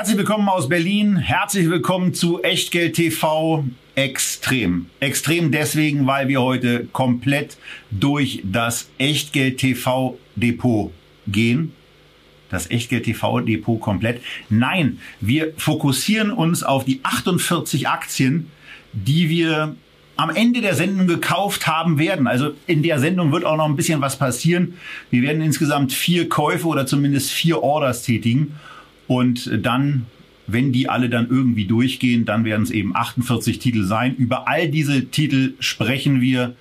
Herzlich willkommen aus Berlin. Herzlich willkommen zu Echtgeld TV Extrem. Extrem deswegen, weil wir heute komplett durch das Echtgeld TV Depot gehen. Das Echtgeld TV Depot komplett. Nein, wir fokussieren uns auf die 48 Aktien, die wir am Ende der Sendung gekauft haben werden. Also in der Sendung wird auch noch ein bisschen was passieren. Wir werden insgesamt vier Käufe oder zumindest vier Orders tätigen. Und dann, wenn die alle dann irgendwie durchgehen, dann werden es eben 48 Titel sein. Über all diese Titel sprechen wir,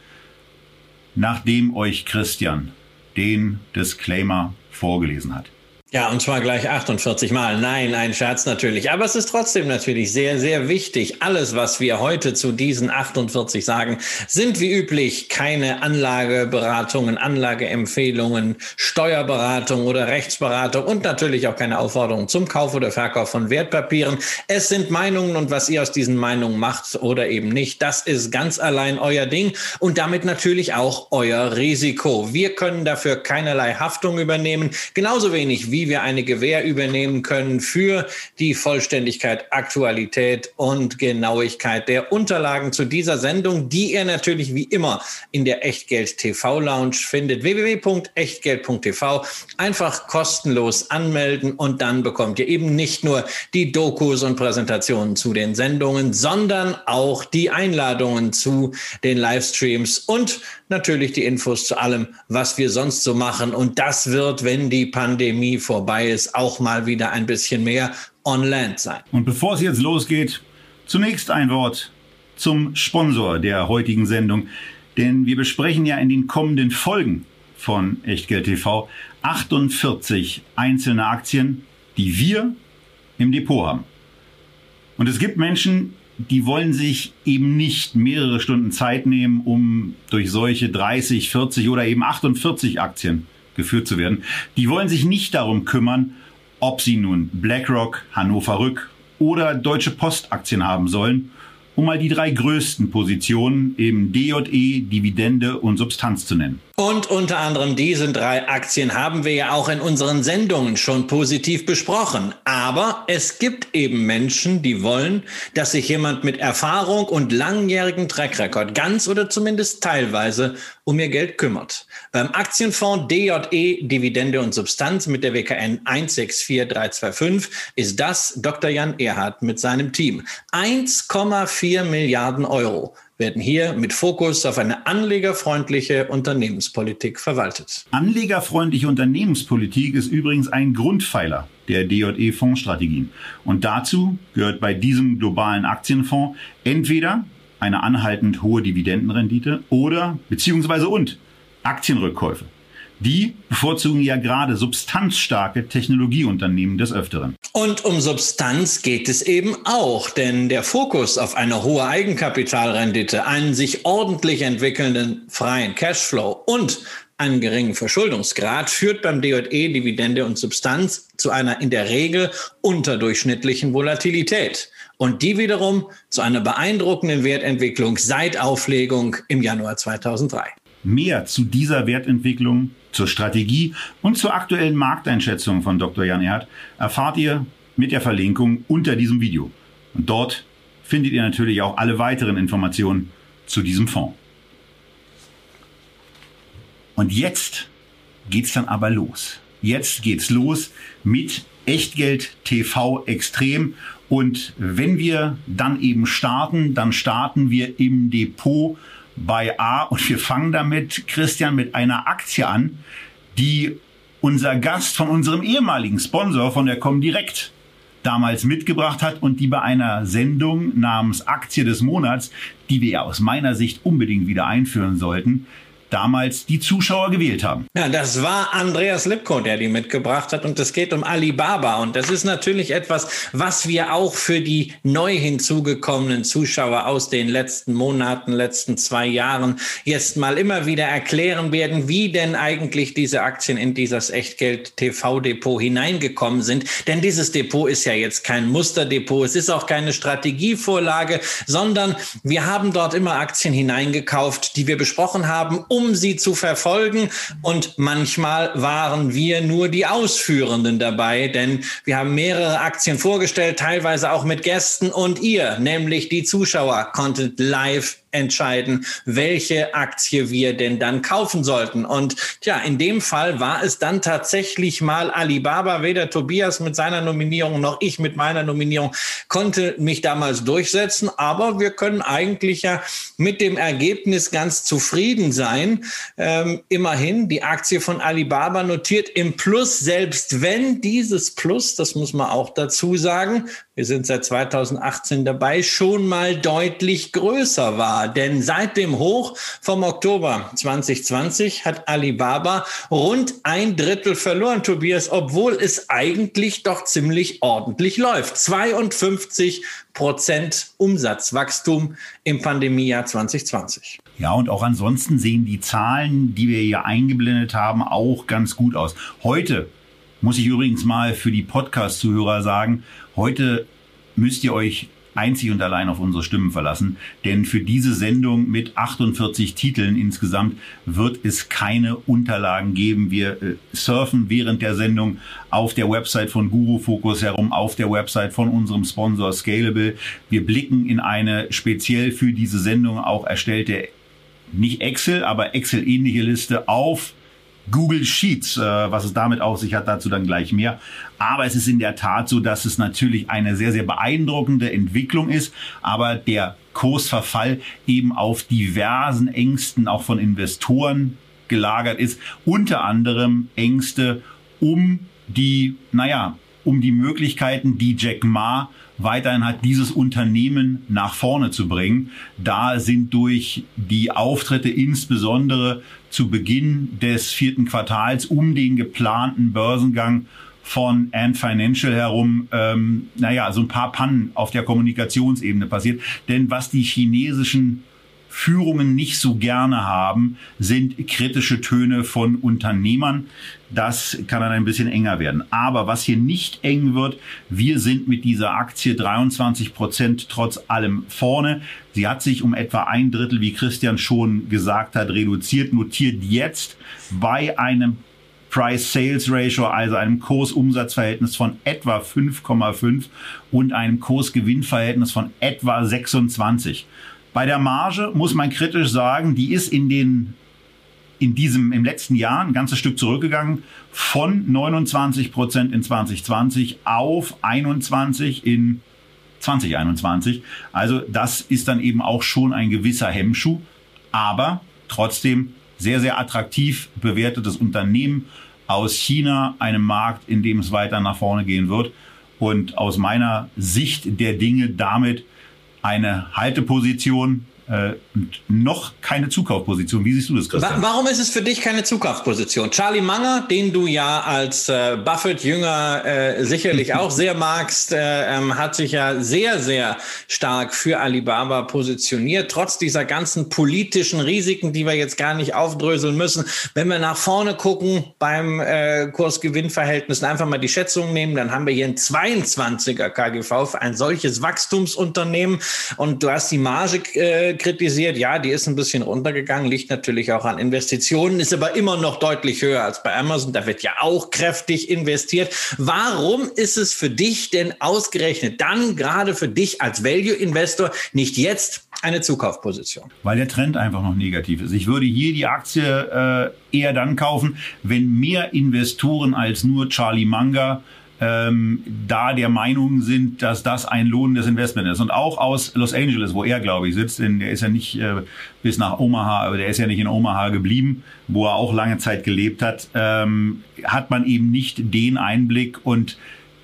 nachdem euch Christian den Disclaimer vorgelesen hat. Ja, und zwar gleich 48 Mal. Nein, ein Scherz natürlich. Aber es ist trotzdem natürlich sehr, sehr wichtig. Alles, was wir heute zu diesen 48 sagen, sind wie üblich keine Anlageberatungen, Anlageempfehlungen, Steuerberatung oder Rechtsberatung und natürlich auch keine Aufforderung zum Kauf oder Verkauf von Wertpapieren. Es sind Meinungen und was ihr aus diesen Meinungen macht oder eben nicht, das ist ganz allein euer Ding und damit natürlich auch euer Risiko. Wir können dafür keinerlei Haftung übernehmen, genauso wenig wie wie wir eine Gewähr übernehmen können für die Vollständigkeit, Aktualität und Genauigkeit der Unterlagen zu dieser Sendung, die ihr natürlich wie immer in der Echtgeld TV Lounge findet. www.echtgeld.tv. Einfach kostenlos anmelden und dann bekommt ihr eben nicht nur die Dokus und Präsentationen zu den Sendungen, sondern auch die Einladungen zu den Livestreams und natürlich die Infos zu allem, was wir sonst so machen. Und das wird, wenn die Pandemie vorbei ist, auch mal wieder ein bisschen mehr on land sein. Und bevor es jetzt losgeht, zunächst ein Wort zum Sponsor der heutigen Sendung. Denn wir besprechen ja in den kommenden Folgen von Echtgeld TV 48 einzelne Aktien, die wir im Depot haben. Und es gibt Menschen, die wollen sich eben nicht mehrere Stunden Zeit nehmen, um durch solche 30, 40 oder eben 48 Aktien geführt zu werden. Die wollen sich nicht darum kümmern, ob sie nun BlackRock, Hannover Rück oder Deutsche Post Aktien haben sollen um mal die drei größten Positionen, eben DJE, Dividende und Substanz zu nennen. Und unter anderem diese drei Aktien haben wir ja auch in unseren Sendungen schon positiv besprochen. Aber es gibt eben Menschen, die wollen, dass sich jemand mit Erfahrung und langjährigem Trackrecord ganz oder zumindest teilweise um ihr Geld kümmert. Beim Aktienfonds DJE Dividende und Substanz mit der WKN 164325 ist das Dr. Jan Erhardt mit seinem Team. 1,4 Milliarden Euro werden hier mit Fokus auf eine anlegerfreundliche Unternehmenspolitik verwaltet. Anlegerfreundliche Unternehmenspolitik ist übrigens ein Grundpfeiler der DJE-Fondsstrategien. Und dazu gehört bei diesem globalen Aktienfonds entweder eine anhaltend hohe Dividendenrendite oder beziehungsweise und Aktienrückkäufe. Die bevorzugen ja gerade substanzstarke Technologieunternehmen des Öfteren. Und um Substanz geht es eben auch, denn der Fokus auf eine hohe Eigenkapitalrendite, einen sich ordentlich entwickelnden freien Cashflow und einen geringen Verschuldungsgrad führt beim DJE Dividende und Substanz zu einer in der Regel unterdurchschnittlichen Volatilität. Und die wiederum zu einer beeindruckenden Wertentwicklung seit Auflegung im Januar 2003. Mehr zu dieser Wertentwicklung, zur Strategie und zur aktuellen Markteinschätzung von Dr. Jan Erd erfahrt ihr mit der Verlinkung unter diesem Video. Und dort findet ihr natürlich auch alle weiteren Informationen zu diesem Fonds. Und jetzt geht's dann aber los. Jetzt geht's los mit Echtgeld TV Extrem. Und wenn wir dann eben starten, dann starten wir im Depot bei A und wir fangen damit, Christian, mit einer Aktie an, die unser Gast von unserem ehemaligen Sponsor von der Comdirect damals mitgebracht hat und die bei einer Sendung namens Aktie des Monats, die wir ja aus meiner Sicht unbedingt wieder einführen sollten, damals die Zuschauer gewählt haben. Ja, das war Andreas Lipko, der die mitgebracht hat. Und es geht um Alibaba. Und das ist natürlich etwas, was wir auch für die neu hinzugekommenen Zuschauer aus den letzten Monaten, letzten zwei Jahren jetzt mal immer wieder erklären werden, wie denn eigentlich diese Aktien in dieses Echtgeld-TV-Depot hineingekommen sind. Denn dieses Depot ist ja jetzt kein Musterdepot. Es ist auch keine Strategievorlage, sondern wir haben dort immer Aktien hineingekauft, die wir besprochen haben, um um sie zu verfolgen. Und manchmal waren wir nur die Ausführenden dabei, denn wir haben mehrere Aktien vorgestellt, teilweise auch mit Gästen und ihr, nämlich die Zuschauer, konntet live entscheiden, welche Aktie wir denn dann kaufen sollten. Und ja, in dem Fall war es dann tatsächlich mal Alibaba. Weder Tobias mit seiner Nominierung noch ich mit meiner Nominierung konnte mich damals durchsetzen. Aber wir können eigentlich ja mit dem Ergebnis ganz zufrieden sein. Ähm, immerhin, die Aktie von Alibaba notiert im Plus, selbst wenn dieses Plus, das muss man auch dazu sagen, wir sind seit 2018 dabei, schon mal deutlich größer war. Denn seit dem Hoch vom Oktober 2020 hat Alibaba rund ein Drittel verloren, Tobias, obwohl es eigentlich doch ziemlich ordentlich läuft. 52 Prozent Umsatzwachstum im Pandemiejahr 2020. Ja, und auch ansonsten sehen die Zahlen, die wir hier eingeblendet haben, auch ganz gut aus. Heute muss ich übrigens mal für die Podcast-Zuhörer sagen, heute müsst ihr euch einzig und allein auf unsere Stimmen verlassen, denn für diese Sendung mit 48 Titeln insgesamt wird es keine Unterlagen geben. Wir äh, surfen während der Sendung auf der Website von Guru Focus herum, auf der Website von unserem Sponsor Scalable. Wir blicken in eine speziell für diese Sendung auch erstellte nicht Excel, aber Excel-ähnliche Liste auf Google Sheets. Äh, was es damit auf sich hat, dazu dann gleich mehr. Aber es ist in der Tat so, dass es natürlich eine sehr, sehr beeindruckende Entwicklung ist, aber der Kursverfall eben auf diversen Ängsten auch von Investoren gelagert ist. Unter anderem Ängste um die, naja, um die Möglichkeiten, die Jack Ma weiterhin hat, dieses Unternehmen nach vorne zu bringen. Da sind durch die Auftritte insbesondere zu Beginn des vierten Quartals um den geplanten Börsengang von Ant Financial herum, ähm, naja, so ein paar Pannen auf der Kommunikationsebene passiert. Denn was die chinesischen Führungen nicht so gerne haben, sind kritische Töne von Unternehmern. Das kann dann ein bisschen enger werden. Aber was hier nicht eng wird, wir sind mit dieser Aktie 23 Prozent trotz allem vorne. Sie hat sich um etwa ein Drittel, wie Christian schon gesagt hat, reduziert, notiert jetzt bei einem Price-Sales-Ratio, also einem Kursumsatzverhältnis von etwa 5,5 und einem Kursgewinnverhältnis von etwa 26. Bei der Marge muss man kritisch sagen, die ist in den in diesem im letzten Jahr ein ganzes Stück zurückgegangen von 29 Prozent in 2020 auf 21 in 2021. Also das ist dann eben auch schon ein gewisser Hemmschuh, aber trotzdem sehr, sehr attraktiv bewertetes Unternehmen aus China, einem Markt, in dem es weiter nach vorne gehen wird und aus meiner Sicht der Dinge damit eine Halteposition äh, noch keine Zukaufposition. Wie siehst du das, Christian? Warum ist es für dich keine Zukaufposition? Charlie Munger, den du ja als äh, Buffett-Jünger äh, sicherlich auch sehr magst, äh, ähm, hat sich ja sehr, sehr stark für Alibaba positioniert, trotz dieser ganzen politischen Risiken, die wir jetzt gar nicht aufdröseln müssen. Wenn wir nach vorne gucken beim äh, Kursgewinnverhältnis, einfach mal die Schätzung nehmen, dann haben wir hier ein 22er KGV für ein solches Wachstumsunternehmen und du hast die Marge äh, kritisiert. Ja, die ist ein bisschen runtergegangen, liegt natürlich auch an Investitionen, ist aber immer noch deutlich höher als bei Amazon. Da wird ja auch kräftig investiert. Warum ist es für dich denn ausgerechnet dann gerade für dich als Value-Investor nicht jetzt eine Zukaufposition? Weil der Trend einfach noch negativ ist. Ich würde hier die Aktie äh, eher dann kaufen, wenn mehr Investoren als nur Charlie Munger ähm, da der Meinung sind, dass das ein lohnendes Investment ist. Und auch aus Los Angeles, wo er, glaube ich, sitzt, denn der ist ja nicht äh, bis nach Omaha, aber der ist ja nicht in Omaha geblieben, wo er auch lange Zeit gelebt hat, ähm, hat man eben nicht den Einblick und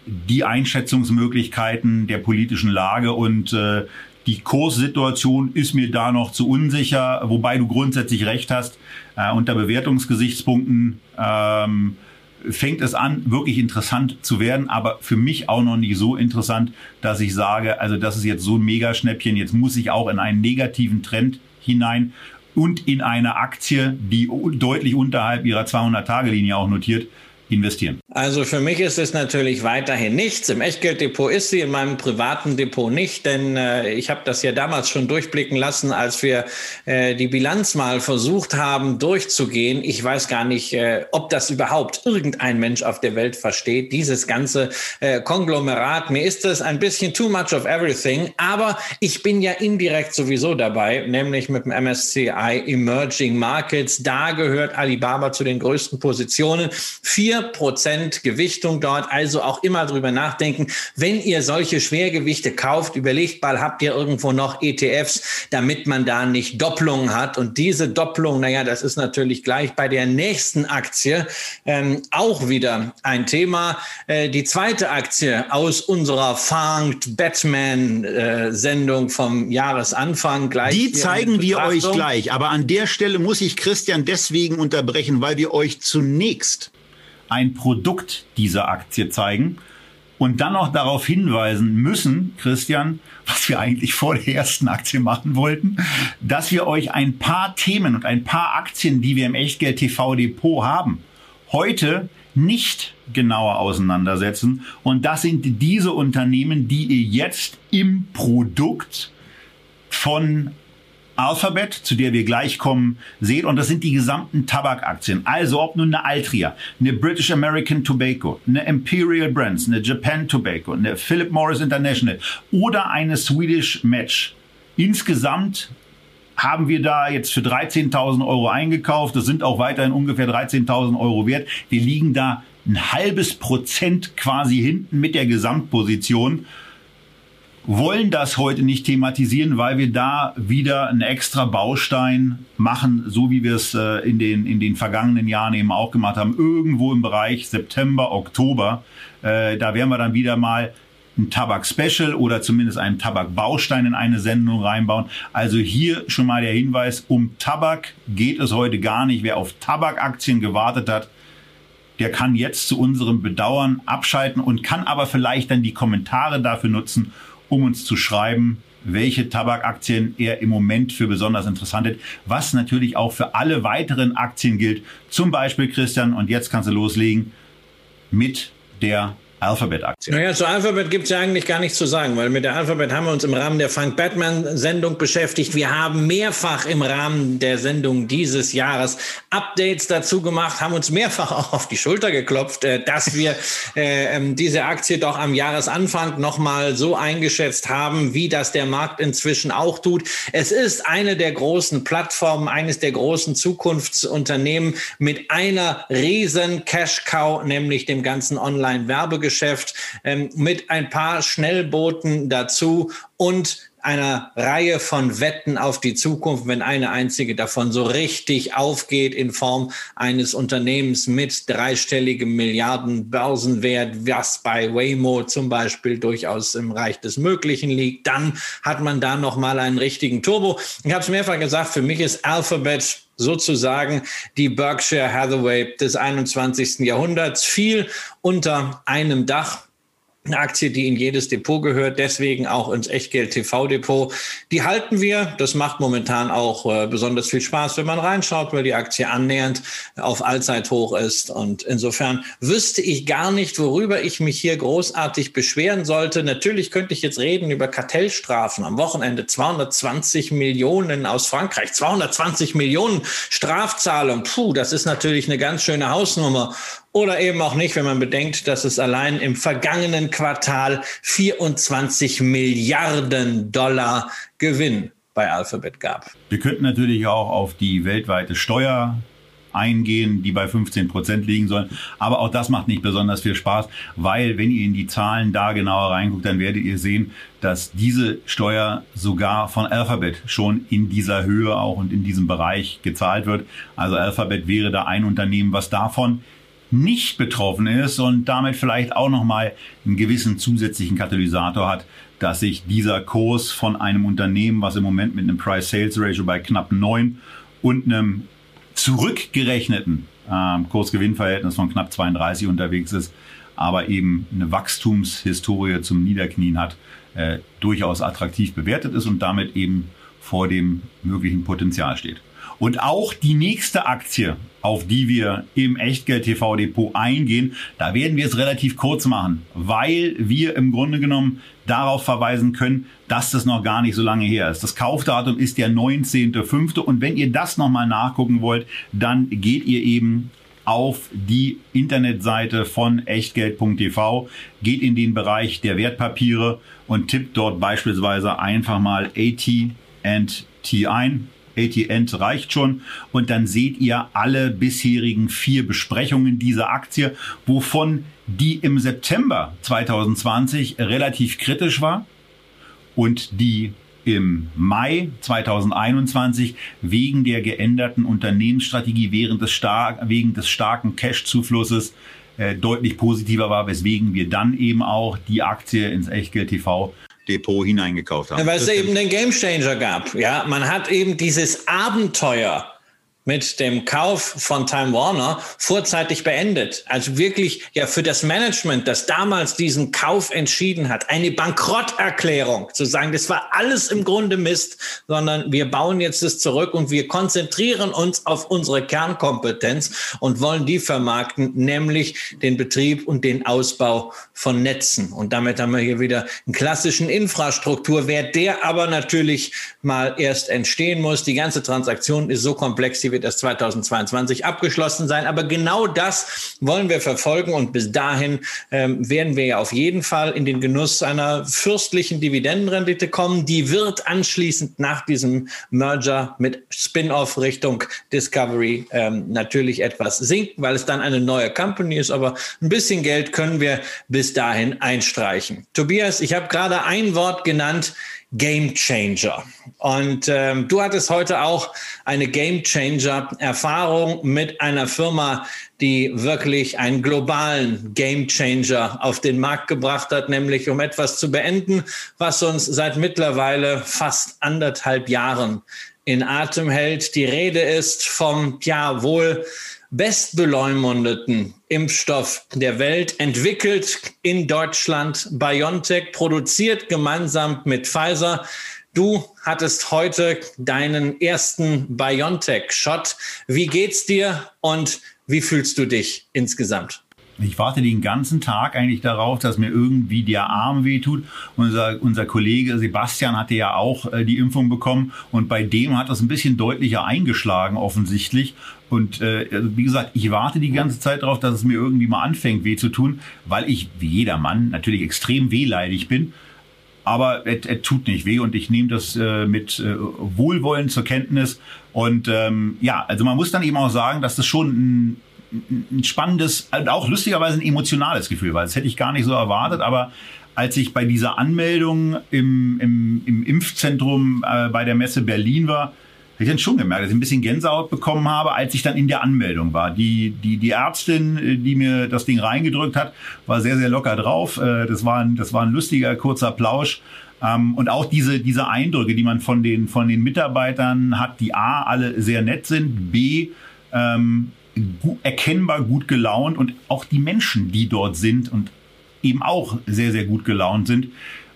die Einschätzungsmöglichkeiten der politischen Lage und äh, Die Kurssituation ist mir da noch zu unsicher, wobei du grundsätzlich recht hast. Äh, unter Bewertungsgesichtspunkten ähm, fängt es an, wirklich interessant zu werden, aber für mich auch noch nicht so interessant, dass ich sage, also das ist jetzt so ein Megaschnäppchen, jetzt muss ich auch in einen negativen Trend hinein und in eine Aktie, die deutlich unterhalb ihrer 200-Tage-Linie auch notiert, investieren? Also für mich ist es natürlich weiterhin nichts. Im Echtgelddepot ist sie, in meinem privaten Depot nicht, denn äh, ich habe das ja damals schon durchblicken lassen, als wir äh, die Bilanz mal versucht haben durchzugehen. Ich weiß gar nicht, äh, ob das überhaupt irgendein Mensch auf der Welt versteht, dieses ganze äh, Konglomerat. Mir ist das ein bisschen too much of everything, aber ich bin ja indirekt sowieso dabei, nämlich mit dem MSCI Emerging Markets. Da gehört Alibaba zu den größten Positionen. Vier 4% Gewichtung dort. Also auch immer drüber nachdenken. Wenn ihr solche Schwergewichte kauft, überlegt mal, habt ihr irgendwo noch ETFs, damit man da nicht Doppelungen hat. Und diese Doppelung, naja, das ist natürlich gleich bei der nächsten Aktie ähm, auch wieder ein Thema. Äh, die zweite Aktie aus unserer Fanged Batman äh, vom Jahresanfang gleich. Die zeigen wir euch gleich. Aber an der Stelle muss ich Christian deswegen unterbrechen, weil wir euch zunächst ein Produkt dieser Aktie zeigen und dann noch darauf hinweisen müssen, Christian, was wir eigentlich vor der ersten Aktie machen wollten, dass wir euch ein paar Themen und ein paar Aktien, die wir im Echtgeld TV Depot haben, heute nicht genauer auseinandersetzen. Und das sind diese Unternehmen, die ihr jetzt im Produkt von Alphabet, zu der wir gleich kommen, seht. Und das sind die gesamten Tabakaktien. Also ob nun eine Altria, eine British American Tobacco, eine Imperial Brands, eine Japan Tobacco, eine Philip Morris International oder eine Swedish Match. Insgesamt haben wir da jetzt für 13.000 Euro eingekauft. Das sind auch weiterhin ungefähr 13.000 Euro wert. Wir liegen da ein halbes Prozent quasi hinten mit der Gesamtposition wollen das heute nicht thematisieren, weil wir da wieder einen extra Baustein machen, so wie wir es äh, in, den, in den vergangenen Jahren eben auch gemacht haben, irgendwo im Bereich September, Oktober. Äh, da werden wir dann wieder mal ein Tabak-Special oder zumindest einen Tabak-Baustein in eine Sendung reinbauen. Also hier schon mal der Hinweis, um Tabak geht es heute gar nicht. Wer auf Tabakaktien gewartet hat, der kann jetzt zu unserem Bedauern abschalten und kann aber vielleicht dann die Kommentare dafür nutzen, um uns zu schreiben, welche Tabakaktien er im Moment für besonders interessant hat, was natürlich auch für alle weiteren Aktien gilt. Zum Beispiel, Christian, und jetzt kannst du loslegen mit der Alphabet-Aktie. Naja, zu Alphabet gibt es ja eigentlich gar nichts zu sagen, weil mit der Alphabet haben wir uns im Rahmen der Frank Batman-Sendung beschäftigt. Wir haben mehrfach im Rahmen der Sendung dieses Jahres Updates dazu gemacht, haben uns mehrfach auch auf die Schulter geklopft, äh, dass wir äh, ähm, diese Aktie doch am Jahresanfang nochmal so eingeschätzt haben, wie das der Markt inzwischen auch tut. Es ist eine der großen Plattformen, eines der großen Zukunftsunternehmen mit einer riesen Cash-Cow, nämlich dem ganzen Online-Werbegeschäft. Geschäft ähm, mit ein paar Schnellbooten dazu und einer Reihe von Wetten auf die Zukunft, wenn eine einzige davon so richtig aufgeht in Form eines Unternehmens mit dreistelligem Milliarden Börsenwert, was bei Waymo zum Beispiel durchaus im Reich des Möglichen liegt, dann hat man da noch mal einen richtigen Turbo. Ich habe es mehrfach gesagt, für mich ist Alphabet sozusagen die Berkshire Hathaway des 21. Jahrhunderts, viel unter einem Dach eine Aktie, die in jedes Depot gehört, deswegen auch ins Echtgeld TV Depot. Die halten wir. Das macht momentan auch äh, besonders viel Spaß, wenn man reinschaut, weil die Aktie annähernd auf Allzeithoch ist. Und insofern wüsste ich gar nicht, worüber ich mich hier großartig beschweren sollte. Natürlich könnte ich jetzt reden über Kartellstrafen. Am Wochenende 220 Millionen aus Frankreich, 220 Millionen Strafzahlung. Puh, das ist natürlich eine ganz schöne Hausnummer. Oder eben auch nicht, wenn man bedenkt, dass es allein im vergangenen Quartal 24 Milliarden Dollar Gewinn bei Alphabet gab. Wir könnten natürlich auch auf die weltweite Steuer eingehen, die bei 15 Prozent liegen sollen. Aber auch das macht nicht besonders viel Spaß, weil wenn ihr in die Zahlen da genauer reinguckt, dann werdet ihr sehen, dass diese Steuer sogar von Alphabet schon in dieser Höhe auch und in diesem Bereich gezahlt wird. Also Alphabet wäre da ein Unternehmen, was davon nicht betroffen ist und damit vielleicht auch nochmal einen gewissen zusätzlichen Katalysator hat, dass sich dieser Kurs von einem Unternehmen, was im Moment mit einem Price-Sales-Ratio bei knapp 9 und einem zurückgerechneten äh, Kursgewinnverhältnis von knapp 32 unterwegs ist, aber eben eine Wachstumshistorie zum Niederknien hat, äh, durchaus attraktiv bewertet ist und damit eben vor dem möglichen Potenzial steht. Und auch die nächste Aktie, auf die wir im Echtgeld TV Depot eingehen, da werden wir es relativ kurz machen, weil wir im Grunde genommen darauf verweisen können, dass das noch gar nicht so lange her ist. Das Kaufdatum ist der 19.05. und wenn ihr das nochmal nachgucken wollt, dann geht ihr eben auf die Internetseite von echtgeld.tv, geht in den Bereich der Wertpapiere und tippt dort beispielsweise einfach mal AT&T ein. AT&T reicht schon. Und dann seht ihr alle bisherigen vier Besprechungen dieser Aktie, wovon die im September 2020 relativ kritisch war und die im Mai 2021 wegen der geänderten Unternehmensstrategie während des stark, wegen des starken Cash-Zuflusses äh, deutlich positiver war, weswegen wir dann eben auch die Aktie ins Echtgeld TV Depot hineingekauft haben. Ja, weil es eben den Gamechanger gab. Ja, man hat eben dieses Abenteuer mit dem Kauf von Time Warner vorzeitig beendet. Also wirklich ja für das Management, das damals diesen Kauf entschieden hat, eine Bankrotterklärung zu sagen, das war alles im Grunde Mist, sondern wir bauen jetzt das zurück und wir konzentrieren uns auf unsere Kernkompetenz und wollen die vermarkten, nämlich den Betrieb und den Ausbau von Netzen. Und damit haben wir hier wieder einen klassischen Infrastrukturwert, der aber natürlich mal erst entstehen muss. Die ganze Transaktion ist so komplex, die wird erst 2022 abgeschlossen sein. Aber genau das wollen wir verfolgen und bis dahin ähm, werden wir ja auf jeden Fall in den Genuss einer fürstlichen Dividendenrendite kommen. Die wird anschließend nach diesem Merger mit Spin-off Richtung Discovery ähm, natürlich etwas sinken, weil es dann eine neue Company ist. Aber ein bisschen Geld können wir bis dahin einstreichen. Tobias, ich habe gerade ein Wort genannt. Game Changer. Und ähm, du hattest heute auch eine Game Changer Erfahrung mit einer Firma, die wirklich einen globalen Game Changer auf den Markt gebracht hat, nämlich um etwas zu beenden, was uns seit mittlerweile fast anderthalb Jahren in Atem hält. Die Rede ist vom, ja, wohl bestbeleumundeten Impfstoff der Welt, entwickelt in Deutschland, BioNTech, produziert gemeinsam mit Pfizer. Du hattest heute deinen ersten BioNTech-Shot. Wie geht's dir und wie fühlst du dich insgesamt? Ich warte den ganzen Tag eigentlich darauf, dass mir irgendwie der Arm wehtut. Unser, unser Kollege Sebastian hatte ja auch äh, die Impfung bekommen und bei dem hat das ein bisschen deutlicher eingeschlagen offensichtlich. Und äh, also wie gesagt, ich warte die ganze Zeit darauf, dass es mir irgendwie mal anfängt weh zu tun, weil ich, wie jeder Mann, natürlich extrem wehleidig bin. Aber es, es tut nicht weh und ich nehme das äh, mit äh, Wohlwollen zur Kenntnis. Und ähm, ja, also man muss dann eben auch sagen, dass das schon ein ein spannendes, auch lustigerweise ein emotionales Gefühl, weil das hätte ich gar nicht so erwartet, aber als ich bei dieser Anmeldung im, im, im Impfzentrum äh, bei der Messe Berlin war, habe ich dann schon gemerkt, dass ich ein bisschen Gänsehaut bekommen habe, als ich dann in der Anmeldung war. Die, die, die Ärztin, äh, die mir das Ding reingedrückt hat, war sehr, sehr locker drauf. Äh, das war ein, das war ein lustiger, kurzer Plausch. Ähm, und auch diese, diese Eindrücke, die man von den, von den Mitarbeitern hat, die A, alle sehr nett sind, B, ähm, erkennbar gut gelaunt und auch die Menschen, die dort sind und eben auch sehr, sehr gut gelaunt sind,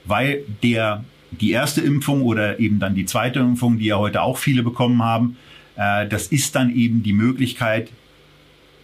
weil der, die erste Impfung oder eben dann die zweite Impfung, die ja heute auch viele bekommen haben, äh, das ist dann eben die Möglichkeit,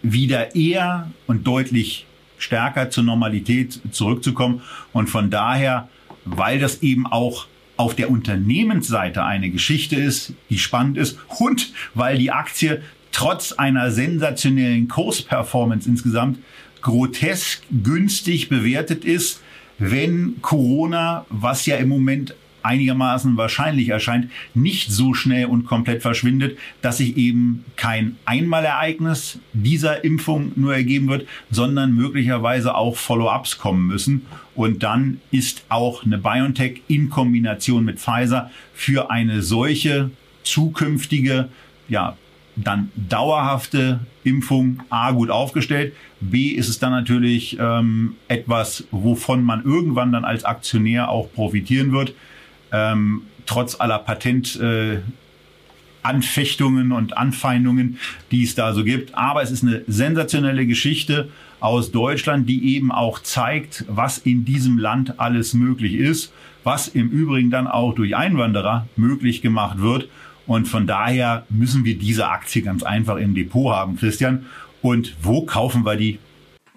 wieder eher und deutlich stärker zur Normalität zurückzukommen. Und von daher, weil das eben auch auf der Unternehmensseite eine Geschichte ist, die spannend ist und weil die Aktie trotz einer sensationellen Kursperformance insgesamt grotesk günstig bewertet ist, wenn Corona, was ja im Moment einigermaßen wahrscheinlich erscheint, nicht so schnell und komplett verschwindet, dass sich eben kein Einmalereignis dieser Impfung nur ergeben wird, sondern möglicherweise auch Follow-ups kommen müssen. Und dann ist auch eine BioNTech in Kombination mit Pfizer für eine solche zukünftige ja, dann dauerhafte Impfung A gut aufgestellt. B ist es dann natürlich ähm, etwas, wovon man irgendwann dann als Aktionär auch profitieren wird. Ähm, trotz aller Patentanfechtungen äh, und Anfeindungen, die es da so gibt. Aber es ist eine sensationelle Geschichte aus Deutschland, die eben auch zeigt, was in diesem Land alles möglich ist, was im Übrigen dann auch durch Einwanderer möglich gemacht wird. Und von daher müssen wir diese Aktie ganz einfach im Depot haben, Christian. Und wo kaufen wir die?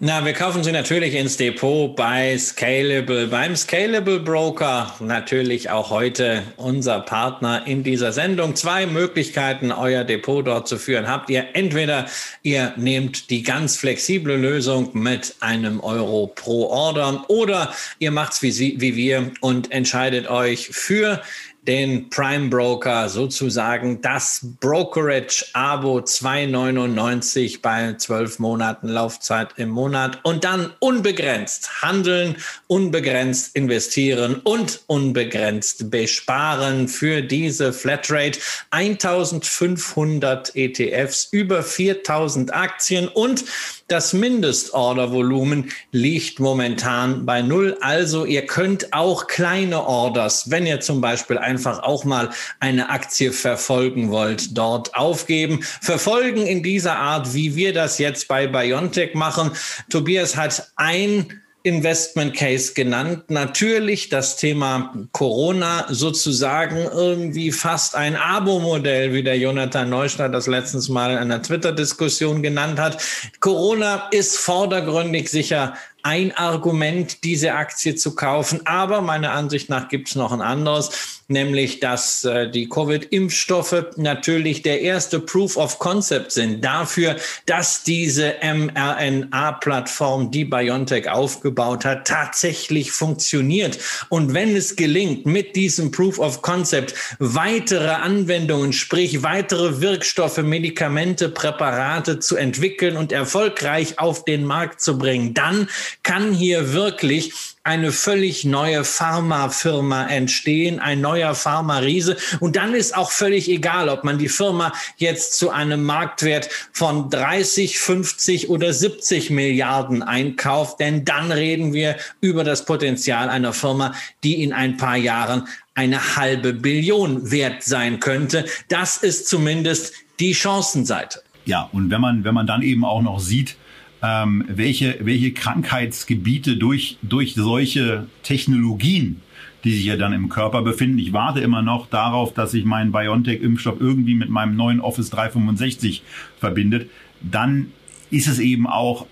Na, wir kaufen sie natürlich ins Depot bei Scalable, beim Scalable Broker. Natürlich auch heute unser Partner in dieser Sendung. Zwei Möglichkeiten, euer Depot dort zu führen. Habt ihr entweder ihr nehmt die ganz flexible Lösung mit einem Euro pro Order oder ihr macht's wie, wie wir und entscheidet euch für den Prime Broker sozusagen das Brokerage Abo 2,99 bei zwölf Monaten Laufzeit im Monat und dann unbegrenzt handeln, unbegrenzt investieren und unbegrenzt besparen für diese Flatrate. 1500 ETFs, über 4000 Aktien und das Mindestordervolumen liegt momentan bei null. Also ihr könnt auch kleine Orders, wenn ihr zum Beispiel einfach auch mal eine Aktie verfolgen wollt, dort aufgeben. Verfolgen in dieser Art, wie wir das jetzt bei Biontech machen. Tobias hat ein Investment Case genannt. Natürlich das Thema Corona sozusagen irgendwie fast ein Abo-Modell, wie der Jonathan Neustadt das letztens mal in einer Twitter-Diskussion genannt hat. Corona ist vordergründig sicher ein Argument, diese Aktie zu kaufen. Aber meiner Ansicht nach gibt es noch ein anderes, nämlich dass äh, die Covid-Impfstoffe natürlich der erste Proof of Concept sind dafür, dass diese mRNA-Plattform, die BioNTech aufgebaut hat, tatsächlich funktioniert. Und wenn es gelingt, mit diesem Proof of Concept weitere Anwendungen, sprich weitere Wirkstoffe, Medikamente, Präparate zu entwickeln und erfolgreich auf den Markt zu bringen, dann kann hier wirklich eine völlig neue Pharmafirma entstehen, ein neuer Pharma-Riese. Und dann ist auch völlig egal, ob man die Firma jetzt zu einem Marktwert von 30, 50 oder 70 Milliarden einkauft, denn dann reden wir über das Potenzial einer Firma, die in ein paar Jahren eine halbe Billion wert sein könnte. Das ist zumindest die Chancenseite. Ja, und wenn man, wenn man dann eben auch noch sieht, ähm, welche, welche Krankheitsgebiete durch, durch solche Technologien, die sich ja dann im Körper befinden. Ich warte immer noch darauf, dass sich mein BioNTech-Impfstoff irgendwie mit meinem neuen Office 365 verbindet. Dann ist es eben auch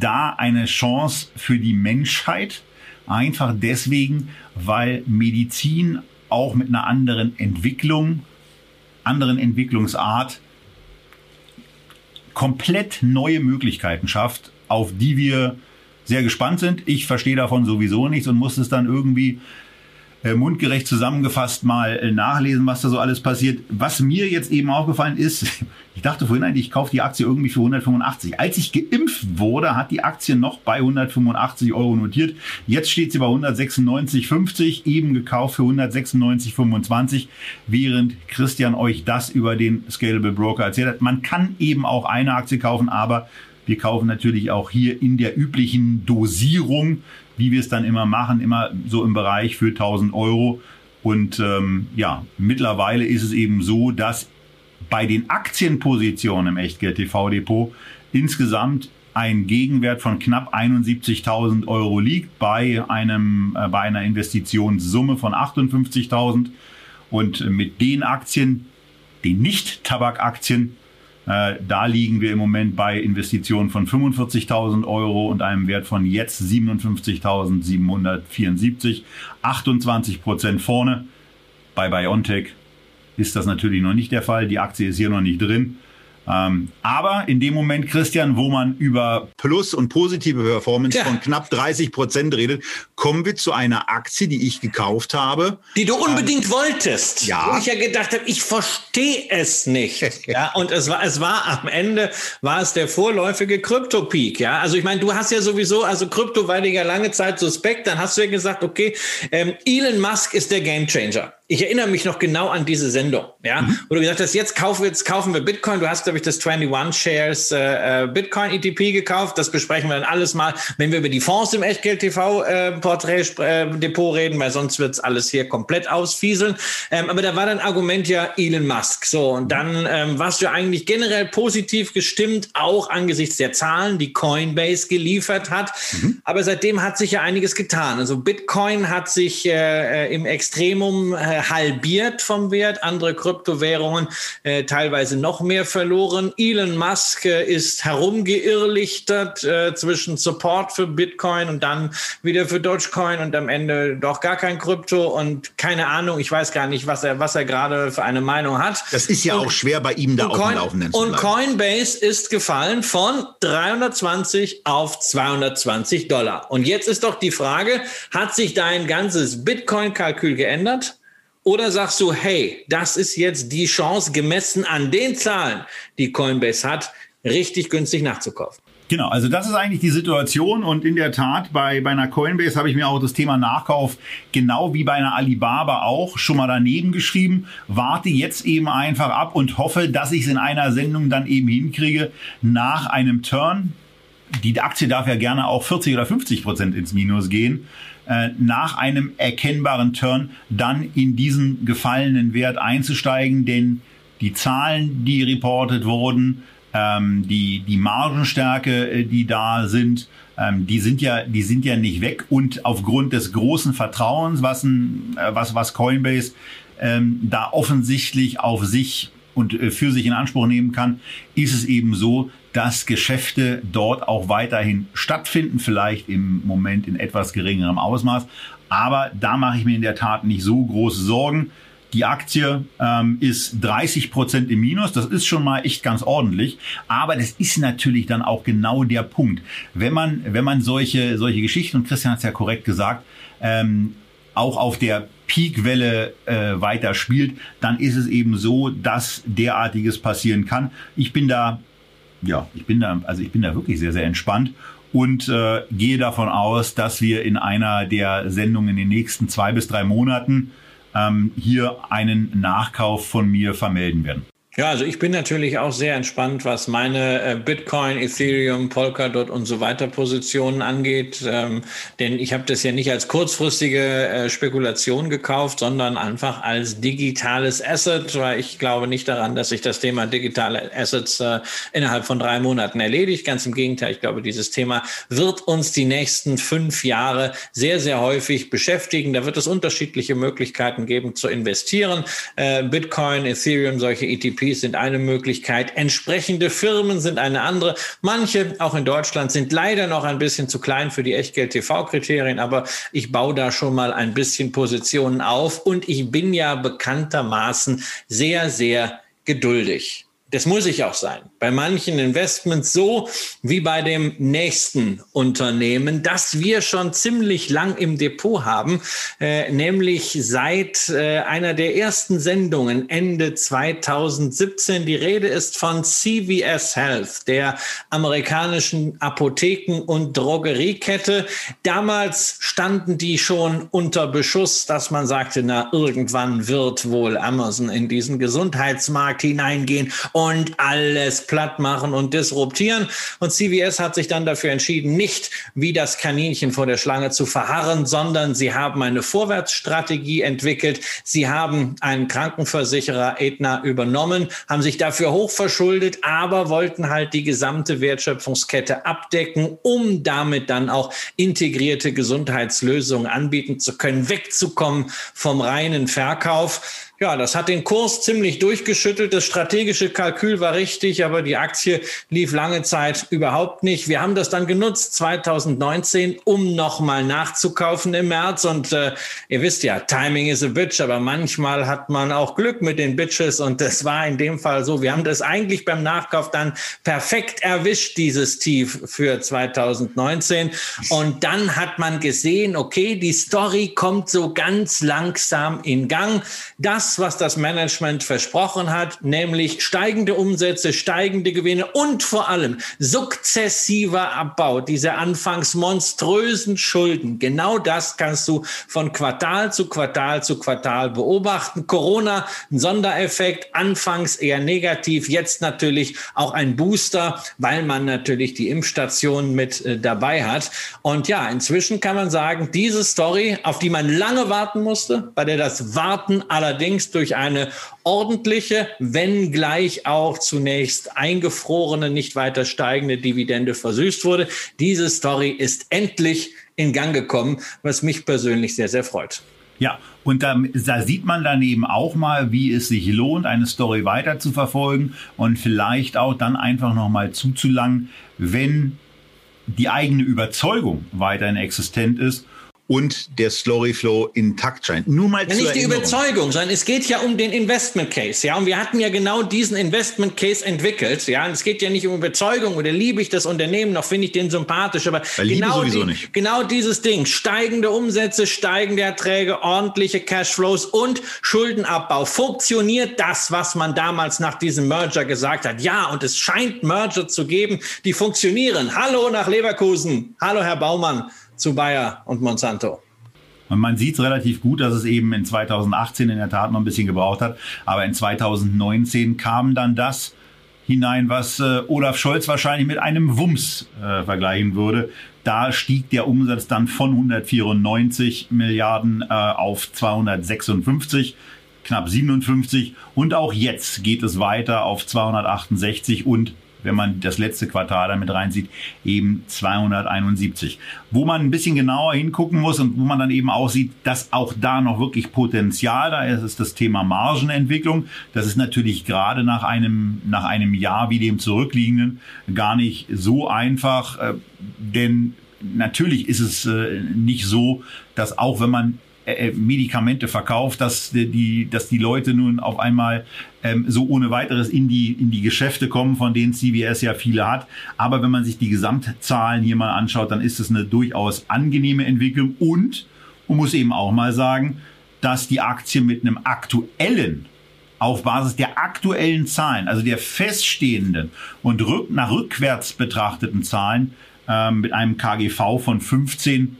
da eine Chance für die Menschheit. Einfach deswegen, weil Medizin auch mit einer anderen Entwicklung, anderen Entwicklungsart komplett neue Möglichkeiten schafft, auf die wir sehr gespannt sind. Ich verstehe davon sowieso nichts und muss es dann irgendwie äh, mundgerecht zusammengefasst mal äh, nachlesen, was da so alles passiert. Was mir jetzt eben aufgefallen ist, ich dachte vorhin eigentlich, ich kaufe die Aktie irgendwie für 185. Als ich geimpft wurde, hat die Aktie noch bei 185 Euro notiert. Jetzt steht sie bei 196,50, eben gekauft für 196,25, während Christian euch das über den Scalable Broker erzählt hat. Man kann eben auch eine Aktie kaufen, aber wir kaufen natürlich auch hier in der üblichen Dosierung, wie wir es dann immer machen, immer so im Bereich für 1000 Euro. Und ähm, ja, mittlerweile ist es eben so, dass bei den Aktienpositionen im Echtgeld TV Depot insgesamt ein Gegenwert von knapp 71.000 Euro liegt bei einem äh, bei einer Investitionssumme von 58.000 und mit den Aktien, den Nicht-Tabakaktien, äh, da liegen wir im Moment bei Investitionen von 45.000 Euro und einem Wert von jetzt 57.774, 28 Prozent vorne. Bei Biontech ist das natürlich noch nicht der Fall. Die Aktie ist hier noch nicht drin. Ähm, aber in dem Moment, Christian, wo man über Plus und positive Performance ja. von knapp 30 Prozent redet, kommen wir zu einer Aktie, die ich gekauft habe. Die du unbedingt ähm, wolltest. Ja. Wo ich ja gedacht habe, ich verstehe es nicht. ja, und es war, es war am Ende, war es der vorläufige Krypto-Peak. Ja, also ich meine, du hast ja sowieso, also Krypto war dir ja lange Zeit suspekt. Dann hast du ja gesagt, okay, ähm, Elon Musk ist der Gamechanger. Ich erinnere mich noch genau an diese Sendung, ja, mhm. wo du gesagt hast, jetzt kaufen wir, jetzt kaufen wir Bitcoin. Du hast, glaube ich, das 21 Shares äh, äh Bitcoin ETP gekauft. Das besprechen wir dann alles mal, wenn wir über die Fonds im Echtgeld TV äh, Porträt äh, Depot reden, weil sonst wird's alles hier komplett ausfieseln. Ähm, aber da war dann Argument ja Elon Musk. So, und dann ähm, warst du eigentlich generell positiv gestimmt, auch angesichts der Zahlen, die Coinbase geliefert hat. Mhm. Aber seitdem hat sich ja einiges getan. Also Bitcoin hat sich äh, äh im Extremum äh, halbiert vom Wert, andere Kryptowährungen äh, teilweise noch mehr verloren. Elon Musk äh, ist herumgeirrlichtert äh, zwischen Support für Bitcoin und dann wieder für Dogecoin und am Ende doch gar kein Krypto und keine Ahnung, ich weiß gar nicht, was er, was er gerade für eine Meinung hat. Das ist ja und, auch schwer bei ihm da auf dem Laufenden zu Und Coinbase ist gefallen von 320 auf 220 Dollar. Und jetzt ist doch die Frage, hat sich dein ganzes Bitcoin-Kalkül geändert? Oder sagst du, hey, das ist jetzt die Chance, gemessen an den Zahlen, die Coinbase hat, richtig günstig nachzukaufen? Genau, also das ist eigentlich die Situation und in der Tat bei, bei einer Coinbase habe ich mir auch das Thema Nachkauf genau wie bei einer Alibaba auch schon mal daneben geschrieben. Warte jetzt eben einfach ab und hoffe, dass ich es in einer Sendung dann eben hinkriege nach einem Turn. Die Aktie darf ja gerne auch 40 oder 50 Prozent ins Minus gehen. Äh, nach einem erkennbaren Turn dann in diesen gefallenen Wert einzusteigen, denn die Zahlen, die reportet wurden, ähm, die, die Margenstärke, äh, die da sind, ähm, die sind ja, die sind ja nicht weg. Und aufgrund des großen Vertrauens, was ein, äh, was, was Coinbase ähm, da offensichtlich auf sich und äh, für sich in Anspruch nehmen kann, ist es eben so, dass Geschäfte dort auch weiterhin stattfinden, vielleicht im Moment in etwas geringerem Ausmaß. Aber da mache ich mir in der Tat nicht so große Sorgen. Die Aktie ähm, ist 30 Prozent im Minus. Das ist schon mal echt ganz ordentlich. Aber das ist natürlich dann auch genau der Punkt. Wenn man, wenn man solche, solche Geschichten, und Christian hat es ja korrekt gesagt, ähm, auch auf der Peakwelle äh, weiter spielt, dann ist es eben so, dass derartiges passieren kann. Ich bin da ja, ich bin da, also ich bin da wirklich sehr, sehr entspannt und äh, gehe davon aus, dass wir in einer der Sendungen in den nächsten zwei bis drei Monaten ähm, hier einen Nachkauf von mir vermelden werden. Ja, also ich bin natürlich auch sehr entspannt, was meine äh, Bitcoin, Ethereum, Polkadot und so weiter Positionen angeht. Ähm, denn ich habe das ja nicht als kurzfristige äh, Spekulation gekauft, sondern einfach als digitales Asset, weil ich glaube nicht daran, dass sich das Thema digitale Assets äh, innerhalb von drei Monaten erledigt. Ganz im Gegenteil, ich glaube, dieses Thema wird uns die nächsten fünf Jahre sehr, sehr häufig beschäftigen. Da wird es unterschiedliche Möglichkeiten geben zu investieren. Äh, Bitcoin, Ethereum, solche ETP ETPs sind eine Möglichkeit. Entsprechende Firmen sind eine andere. Manche, auch in Deutschland, sind leider noch ein bisschen zu klein für die Echtgeld-TV-Kriterien, aber ich baue da schon mal ein bisschen Positionen auf und ich bin ja bekanntermaßen sehr, sehr geduldig. Das muss ich auch sein. Bei manchen Investments so wie bei dem nächsten Unternehmen, das wir schon ziemlich lang im Depot haben, äh, nämlich seit äh, einer der ersten Sendungen Ende 2017. Die Rede ist von CVS Health, der amerikanischen Apotheken- und Drogeriekette. Damals standen die schon unter Beschuss, dass man sagte, na, irgendwann wird wohl Amazon in diesen Gesundheitsmarkt hineingehen und alles platt machen und disruptieren. Und CVS hat sich dann dafür entschieden, nicht wie das Kaninchen vor der Schlange zu verharren, sondern sie haben eine Vorwärtsstrategie entwickelt. Sie haben einen Krankenversicherer Aetna übernommen, haben sich dafür hochverschuldet, aber wollten halt die gesamte Wertschöpfungskette abdecken, um damit dann auch integrierte Gesundheitslösungen anbieten zu können, wegzukommen vom reinen Verkauf. Ja, das hat den Kurs ziemlich durchgeschüttelt. Das strategische Kalkül war richtig, aber die Aktie lief lange Zeit überhaupt nicht. Wir haben das dann genutzt 2019, um nochmal nachzukaufen im März. Und äh, ihr wisst ja, Timing is a bitch, aber manchmal hat man auch Glück mit den Bitches. Und das war in dem Fall so. Wir haben das eigentlich beim Nachkauf dann perfekt erwischt, dieses Tief für 2019. Und dann hat man gesehen, okay, die Story kommt so ganz langsam in Gang. Das was das Management versprochen hat, nämlich steigende Umsätze, steigende Gewinne und vor allem sukzessiver Abbau dieser anfangs monströsen Schulden. Genau das kannst du von Quartal zu Quartal zu Quartal beobachten. Corona, ein Sondereffekt, anfangs eher negativ, jetzt natürlich auch ein Booster, weil man natürlich die Impfstationen mit äh, dabei hat. Und ja, inzwischen kann man sagen, diese Story, auf die man lange warten musste, bei der das Warten allerdings durch eine ordentliche, wenn gleich auch zunächst eingefrorene, nicht weiter steigende Dividende versüßt wurde. Diese Story ist endlich in Gang gekommen, was mich persönlich sehr, sehr freut. Ja, und da, da, sieht man dann eben auch mal, wie es sich lohnt, eine Story weiter zu verfolgen und vielleicht auch dann einfach nochmal zuzulangen, wenn die eigene Überzeugung weiterhin existent ist und der Storyflow intakt scheint. Nur mal ja, nicht die Überzeugung, sondern es geht ja um den Investment Case, ja. Und wir hatten ja genau diesen Investment Case entwickelt, ja. Und es geht ja nicht um Überzeugung oder liebe ich das Unternehmen noch, finde ich den sympathisch, aber Weil genau, die, genau dieses Ding, steigende Umsätze, steigende Erträge, ordentliche Cashflows und Schuldenabbau. Funktioniert das, was man damals nach diesem Merger gesagt hat? Ja, und es scheint Merger zu geben, die funktionieren. Hallo nach Leverkusen. Hallo Herr Baumann zu Bayer und Monsanto. Und man sieht es relativ gut, dass es eben in 2018 in der Tat noch ein bisschen gebraucht hat. Aber in 2019 kam dann das hinein, was äh, Olaf Scholz wahrscheinlich mit einem Wumms äh, vergleichen würde. Da stieg der Umsatz dann von 194 Milliarden äh, auf 256, knapp 57. Und auch jetzt geht es weiter auf 268 und wenn man das letzte Quartal damit reinsieht, eben 271. Wo man ein bisschen genauer hingucken muss und wo man dann eben auch sieht, dass auch da noch wirklich Potenzial da ist, ist das Thema Margenentwicklung. Das ist natürlich gerade nach einem, nach einem Jahr wie dem zurückliegenden gar nicht so einfach, äh, denn natürlich ist es äh, nicht so, dass auch wenn man äh, Medikamente verkauft, dass die, dass die Leute nun auf einmal ähm, so ohne weiteres in die, in die Geschäfte kommen, von denen CVS ja viele hat. Aber wenn man sich die Gesamtzahlen hier mal anschaut, dann ist es eine durchaus angenehme Entwicklung und man muss eben auch mal sagen, dass die Aktie mit einem aktuellen auf Basis der aktuellen Zahlen, also der feststehenden und rück, nach rückwärts betrachteten Zahlen, ähm, mit einem KGV von 15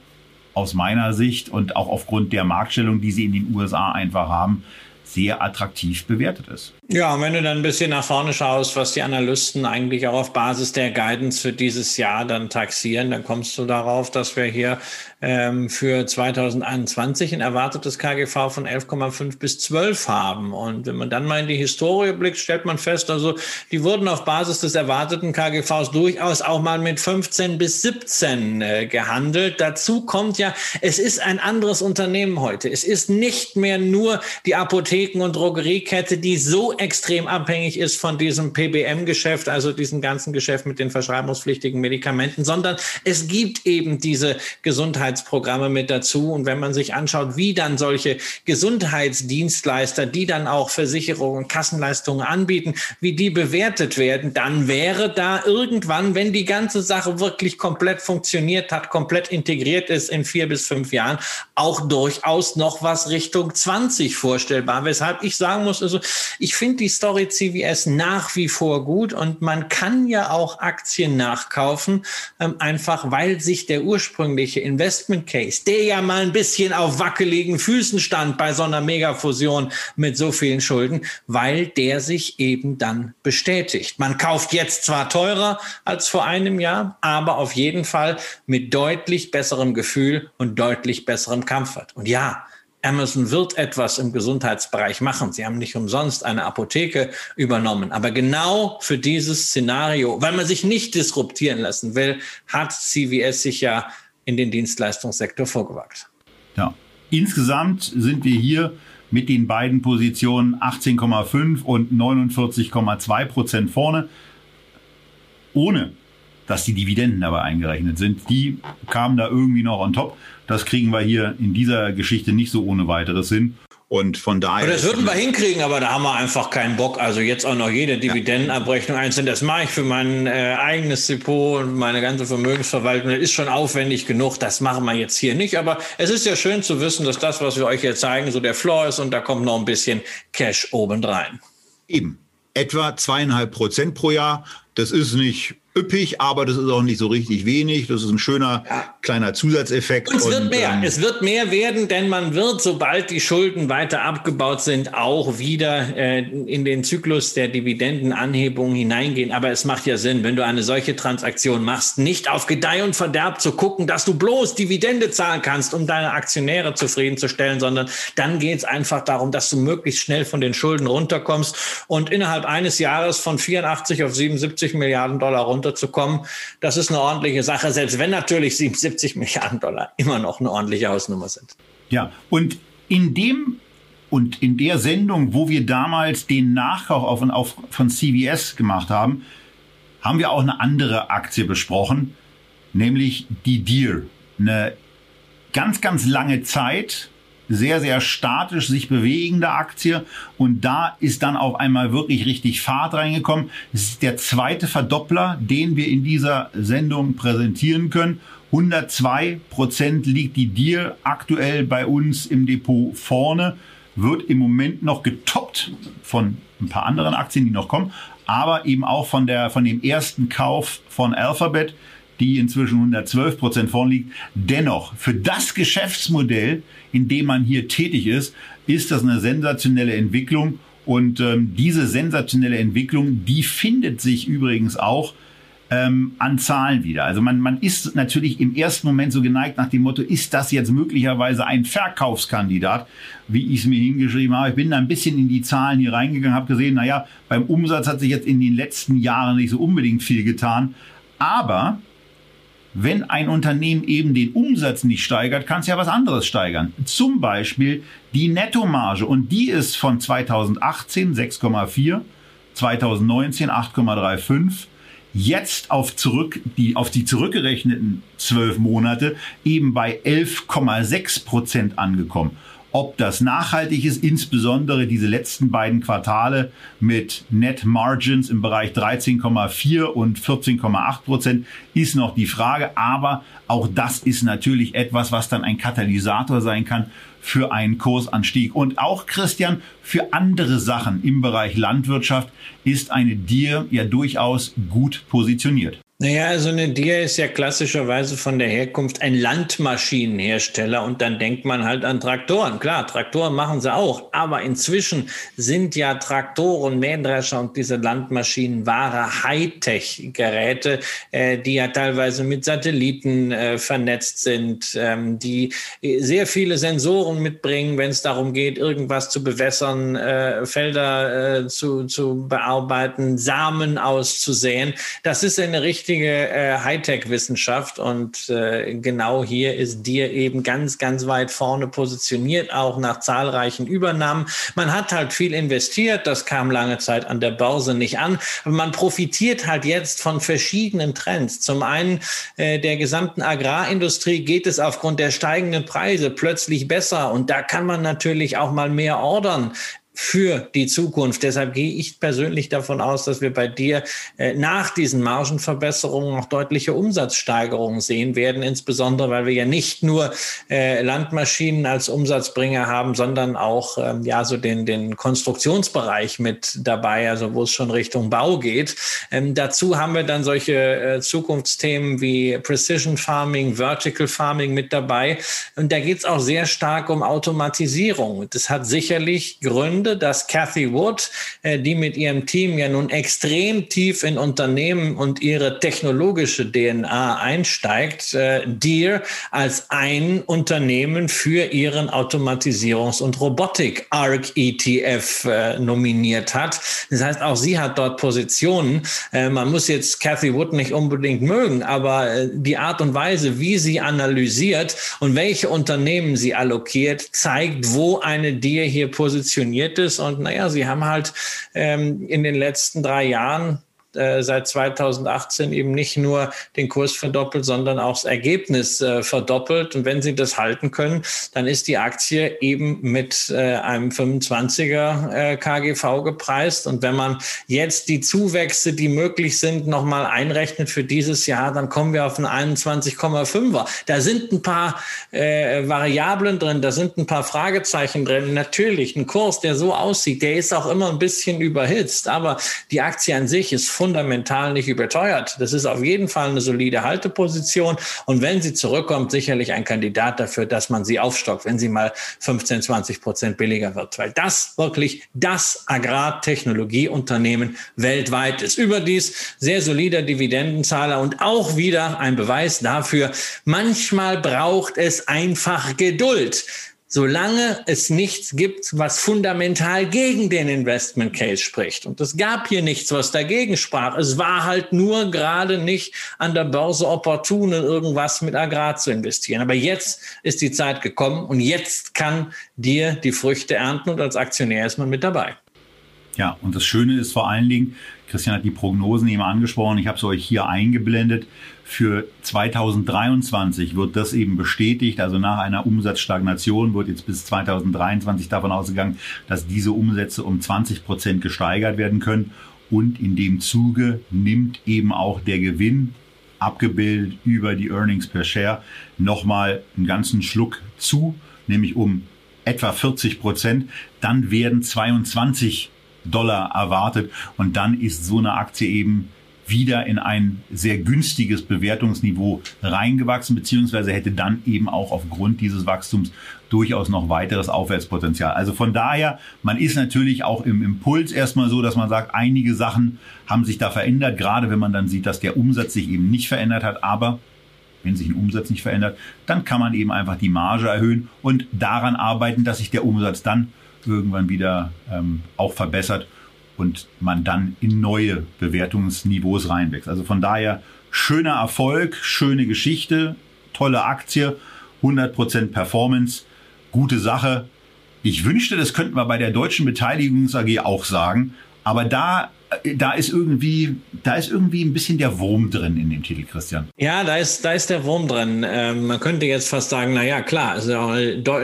aus meiner Sicht und auch aufgrund der Marktstellung, die sie in den USA einfach haben, sehr attraktiv bewertet ist. Ja, und wenn du dann ein bisschen nach vorne schaust, was die Analysten eigentlich auch auf Basis der Guidance für dieses Jahr dann taxieren, dann kommst du darauf, dass wir hier ähm, für 2021 ein erwartetes KGV von 11,5 bis 12 haben. Und wenn man dann mal in die Historie blickt, stellt man fest, also die wurden auf Basis des erwarteten KGVs durchaus auch mal mit 15 bis 17 äh, gehandelt. Dazu kommt ja, es ist ein anderes Unternehmen heute. Es ist nicht mehr nur die Apotheken- und Drogeriekette, die so extrem abhängig ist von diesem PBM-Geschäft, also diesem ganzen Geschäft mit den verschreibungspflichtigen Medikamenten, sondern es gibt eben diese Gesundheit Gesundheitsprogramme mit dazu. Und wenn man sich anschaut, wie dann solche Gesundheitsdienstleister, die dann auch Versicherungen, Kassenleistungen anbieten, wie die bewertet werden, dann wäre da irgendwann, wenn die ganze Sache wirklich komplett funktioniert hat, komplett integriert ist in vier bis fünf Jahren, auch durchaus noch was Richtung 20 vorstellbar. Weshalb ich sagen muss, also ich finde die Story CVS nach wie vor gut und man kann ja auch Aktien nachkaufen, ähm, einfach weil sich der ursprüngliche Investment Case, der ja mal ein bisschen auf wackeligen Füßen stand bei so einer Megafusion mit so vielen Schulden, weil der sich eben dann bestätigt. Man kauft jetzt zwar teurer als vor einem Jahr, aber auf jeden Fall mit deutlich besserem Gefühl und deutlich besserem Kampfwert. Und ja, Amazon wird etwas im Gesundheitsbereich machen. Sie haben nicht umsonst eine Apotheke übernommen. Aber genau für dieses Szenario, weil man sich nicht disruptieren lassen will, hat CVS sich ja in den Dienstleistungssektor vorgewagt. Ja, insgesamt sind wir hier mit den beiden Positionen 18,5 und 49,2 Prozent vorne, ohne dass die Dividenden dabei eingerechnet sind. Die kamen da irgendwie noch on top. Das kriegen wir hier in dieser Geschichte nicht so ohne weiteres hin. Und von daher. das würden wir hinkriegen, aber da haben wir einfach keinen Bock. Also jetzt auch noch jede Dividendenabrechnung einzeln. Das mache ich für mein äh, eigenes Depot und meine ganze Vermögensverwaltung. Das ist schon aufwendig genug. Das machen wir jetzt hier nicht. Aber es ist ja schön zu wissen, dass das, was wir euch jetzt zeigen, so der Floor ist und da kommt noch ein bisschen Cash obendrein. Eben. Etwa zweieinhalb Prozent pro Jahr. Das ist nicht üppig, aber das ist auch nicht so richtig wenig. Das ist ein schöner ja. kleiner Zusatzeffekt. Und es wird mehr. Ähm, es wird mehr werden, denn man wird, sobald die Schulden weiter abgebaut sind, auch wieder äh, in den Zyklus der Dividendenanhebung hineingehen. Aber es macht ja Sinn, wenn du eine solche Transaktion machst, nicht auf Gedeih und Verderb zu gucken, dass du bloß Dividende zahlen kannst, um deine Aktionäre zufriedenzustellen, sondern dann geht es einfach darum, dass du möglichst schnell von den Schulden runterkommst und innerhalb eines Jahres von 84 auf 77 Milliarden Dollar runter runterzukommen. Das ist eine ordentliche Sache, selbst wenn natürlich 77 Milliarden Dollar immer noch eine ordentliche Hausnummer sind. Ja, und in dem und in der Sendung, wo wir damals den Nachkauf auf, auf, von CVS gemacht haben, haben wir auch eine andere Aktie besprochen, nämlich die Deer. Eine ganz, ganz lange Zeit sehr, sehr statisch sich bewegende Aktie. Und da ist dann auf einmal wirklich richtig Fahrt reingekommen. Es ist der zweite Verdoppler, den wir in dieser Sendung präsentieren können. 102 Prozent liegt die Deal aktuell bei uns im Depot vorne, wird im Moment noch getoppt von ein paar anderen Aktien, die noch kommen, aber eben auch von der, von dem ersten Kauf von Alphabet, die inzwischen 112 Prozent vorn liegt. Dennoch, für das Geschäftsmodell, in dem man hier tätig ist, ist das eine sensationelle Entwicklung. Und ähm, diese sensationelle Entwicklung, die findet sich übrigens auch ähm, an Zahlen wieder. Also man, man ist natürlich im ersten Moment so geneigt nach dem Motto, ist das jetzt möglicherweise ein Verkaufskandidat, wie ich es mir hingeschrieben habe. Ich bin da ein bisschen in die Zahlen hier reingegangen, habe gesehen, naja, beim Umsatz hat sich jetzt in den letzten Jahren nicht so unbedingt viel getan. Aber wenn ein Unternehmen eben den Umsatz nicht steigert, kann es ja was anderes steigern. Zum Beispiel die Nettomarge. Und die ist von 2018 6,4, 2019 8,35, jetzt auf zurück, die, auf die zurückgerechneten zwölf Monate eben bei 11,6 Prozent angekommen. Ob das nachhaltig ist, insbesondere diese letzten beiden Quartale mit Net Margins im Bereich 13,4 und 14,8 Prozent, ist noch die Frage. Aber auch das ist natürlich etwas, was dann ein Katalysator sein kann für einen Kursanstieg. Und auch Christian, für andere Sachen im Bereich Landwirtschaft ist eine Dir ja durchaus gut positioniert. Naja, also eine Dia ist ja klassischerweise von der Herkunft ein Landmaschinenhersteller und dann denkt man halt an Traktoren. Klar, Traktoren machen sie auch, aber inzwischen sind ja Traktoren, Mähdrescher und diese Landmaschinen wahre Hightech-Geräte, äh, die ja teilweise mit Satelliten äh, vernetzt sind, ähm, die sehr viele Sensoren mitbringen, wenn es darum geht, irgendwas zu bewässern, äh, Felder äh, zu, zu bearbeiten, Samen auszusäen. Das ist eine richtige richtige äh, Hightech-Wissenschaft und äh, genau hier ist dir eben ganz, ganz weit vorne positioniert, auch nach zahlreichen Übernahmen. Man hat halt viel investiert, das kam lange Zeit an der Börse nicht an, aber man profitiert halt jetzt von verschiedenen Trends. Zum einen äh, der gesamten Agrarindustrie geht es aufgrund der steigenden Preise plötzlich besser und da kann man natürlich auch mal mehr ordern für die Zukunft. Deshalb gehe ich persönlich davon aus, dass wir bei dir äh, nach diesen Margenverbesserungen auch deutliche Umsatzsteigerungen sehen werden, insbesondere weil wir ja nicht nur äh, Landmaschinen als Umsatzbringer haben, sondern auch ähm, ja so den, den Konstruktionsbereich mit dabei, also wo es schon Richtung Bau geht. Ähm, dazu haben wir dann solche äh, Zukunftsthemen wie Precision Farming, Vertical Farming mit dabei. Und da geht es auch sehr stark um Automatisierung. Das hat sicherlich Gründe, Gründe, dass Cathy Wood, äh, die mit ihrem Team ja nun extrem tief in Unternehmen und ihre technologische DNA einsteigt, äh, Deere als ein Unternehmen für ihren Automatisierungs- und Robotik-ARC-ETF äh, nominiert hat. Das heißt, auch sie hat dort Positionen. man muss jetzt Cathy Wood nicht unbedingt mögen, aber die Art und Weise, wie sie analysiert und welche Unternehmen sie allokiert, zeigt, wo eine Deere hier positioniert ist. Und naja, sie haben halt ähm, in den letzten drei Jahren äh, seit 2018 eben nicht nur den Kurs verdoppelt, sondern auch das Ergebnis äh, verdoppelt. Und wenn sie das halten können, dann ist die Aktie eben mit äh, einem 25er äh, KGV gepreist. Und wenn man jetzt die Zuwächse, die möglich sind, nochmal einrechnet für dieses Jahr, dann kommen wir auf einen 21,5er. Da sind ein paar äh, Variablen drin, da sind ein paar Fragezeichen drin. Natürlich, ein Kurs, der so aussieht, der ist auch immer ein bisschen überhitzt, aber die Aktie an sich ist fundamental nicht überteuert. Das ist auf jeden Fall eine solide Halteposition. Und wenn sie zurückkommt, sicherlich ein Kandidat dafür, dass man sie aufstockt, wenn sie mal 15, 20 Prozent billiger wird, weil das wirklich das Agrartechnologieunternehmen weltweit ist. Überdies sehr solider Dividendenzahler und auch wieder ein Beweis dafür, manchmal braucht es einfach Geduld solange es nichts gibt, was fundamental gegen den Investment Case spricht. Und es gab hier nichts, was dagegen sprach. Es war halt nur gerade nicht an der Börse opportun, irgendwas mit Agrar zu investieren. Aber jetzt ist die Zeit gekommen und jetzt kann dir die Früchte ernten und als Aktionär ist man mit dabei. Ja, und das Schöne ist vor allen Dingen, Christian hat die Prognosen eben angesprochen, ich habe es euch hier eingeblendet. Für 2023 wird das eben bestätigt. Also nach einer Umsatzstagnation wird jetzt bis 2023 davon ausgegangen, dass diese Umsätze um 20 Prozent gesteigert werden können. Und in dem Zuge nimmt eben auch der Gewinn abgebildet über die Earnings per Share nochmal einen ganzen Schluck zu, nämlich um etwa 40 Prozent. Dann werden 22 Dollar erwartet und dann ist so eine Aktie eben wieder in ein sehr günstiges Bewertungsniveau reingewachsen, beziehungsweise hätte dann eben auch aufgrund dieses Wachstums durchaus noch weiteres Aufwärtspotenzial. Also von daher, man ist natürlich auch im Impuls erstmal so, dass man sagt, einige Sachen haben sich da verändert, gerade wenn man dann sieht, dass der Umsatz sich eben nicht verändert hat, aber wenn sich ein Umsatz nicht verändert, dann kann man eben einfach die Marge erhöhen und daran arbeiten, dass sich der Umsatz dann irgendwann wieder ähm, auch verbessert und man dann in neue Bewertungsniveaus reinwächst. Also von daher schöner Erfolg, schöne Geschichte, tolle Aktie, 100% Performance, gute Sache. Ich wünschte, das könnten wir bei der deutschen Beteiligungs AG auch sagen, aber da da ist irgendwie, da ist irgendwie ein bisschen der Wurm drin in dem Titel, Christian. Ja, da ist, da ist der Wurm drin. Ähm, man könnte jetzt fast sagen, na ja, klar, also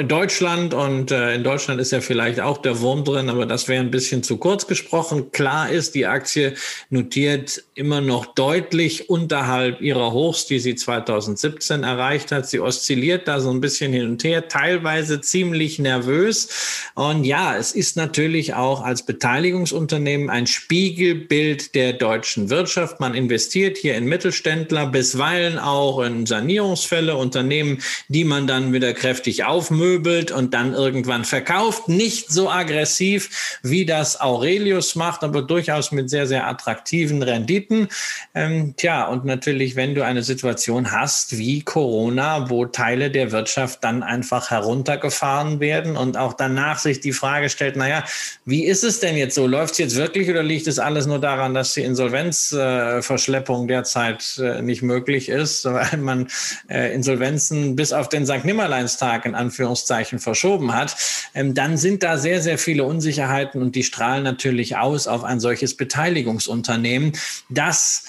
Deutschland und äh, in Deutschland ist ja vielleicht auch der Wurm drin, aber das wäre ein bisschen zu kurz gesprochen. Klar ist, die Aktie notiert immer noch deutlich unterhalb ihrer Hochs, die sie 2017 erreicht hat. Sie oszilliert da so ein bisschen hin und her, teilweise ziemlich nervös. Und ja, es ist natürlich auch als Beteiligungsunternehmen ein Spiegel Spiegelbild der deutschen Wirtschaft. Man investiert hier in Mittelständler, bisweilen auch in Sanierungsfälle, Unternehmen, die man dann wieder kräftig aufmöbelt und dann irgendwann verkauft. Nicht so aggressiv, wie das Aurelius macht, aber durchaus mit sehr, sehr attraktiven Renditen. Ähm, tja, und natürlich, wenn du eine Situation hast wie Corona, wo Teile der Wirtschaft dann einfach heruntergefahren werden und auch danach sich die Frage stellt, naja, wie ist es denn jetzt so? Läuft es jetzt wirklich oder liegt es alles nur daran, dass die Insolvenzverschleppung derzeit äh, nicht möglich ist, weil man äh, Insolvenzen bis auf den St. Nimmerleinstag in Anführungszeichen verschoben hat, ähm, dann sind da sehr, sehr viele Unsicherheiten und die strahlen natürlich aus auf ein solches Beteiligungsunternehmen, das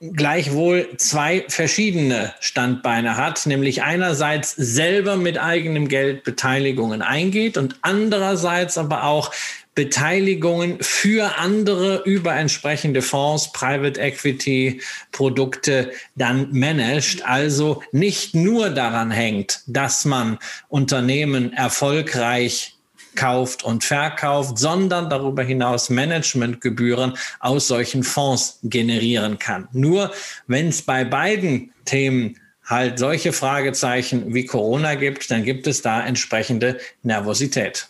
gleichwohl zwei verschiedene Standbeine hat, nämlich einerseits selber mit eigenem Geld Beteiligungen eingeht und andererseits aber auch Beteiligungen für andere über entsprechende Fonds, Private Equity Produkte dann managt. Also nicht nur daran hängt, dass man Unternehmen erfolgreich kauft und verkauft, sondern darüber hinaus Managementgebühren aus solchen Fonds generieren kann. Nur wenn es bei beiden Themen halt solche Fragezeichen wie Corona gibt, dann gibt es da entsprechende Nervosität.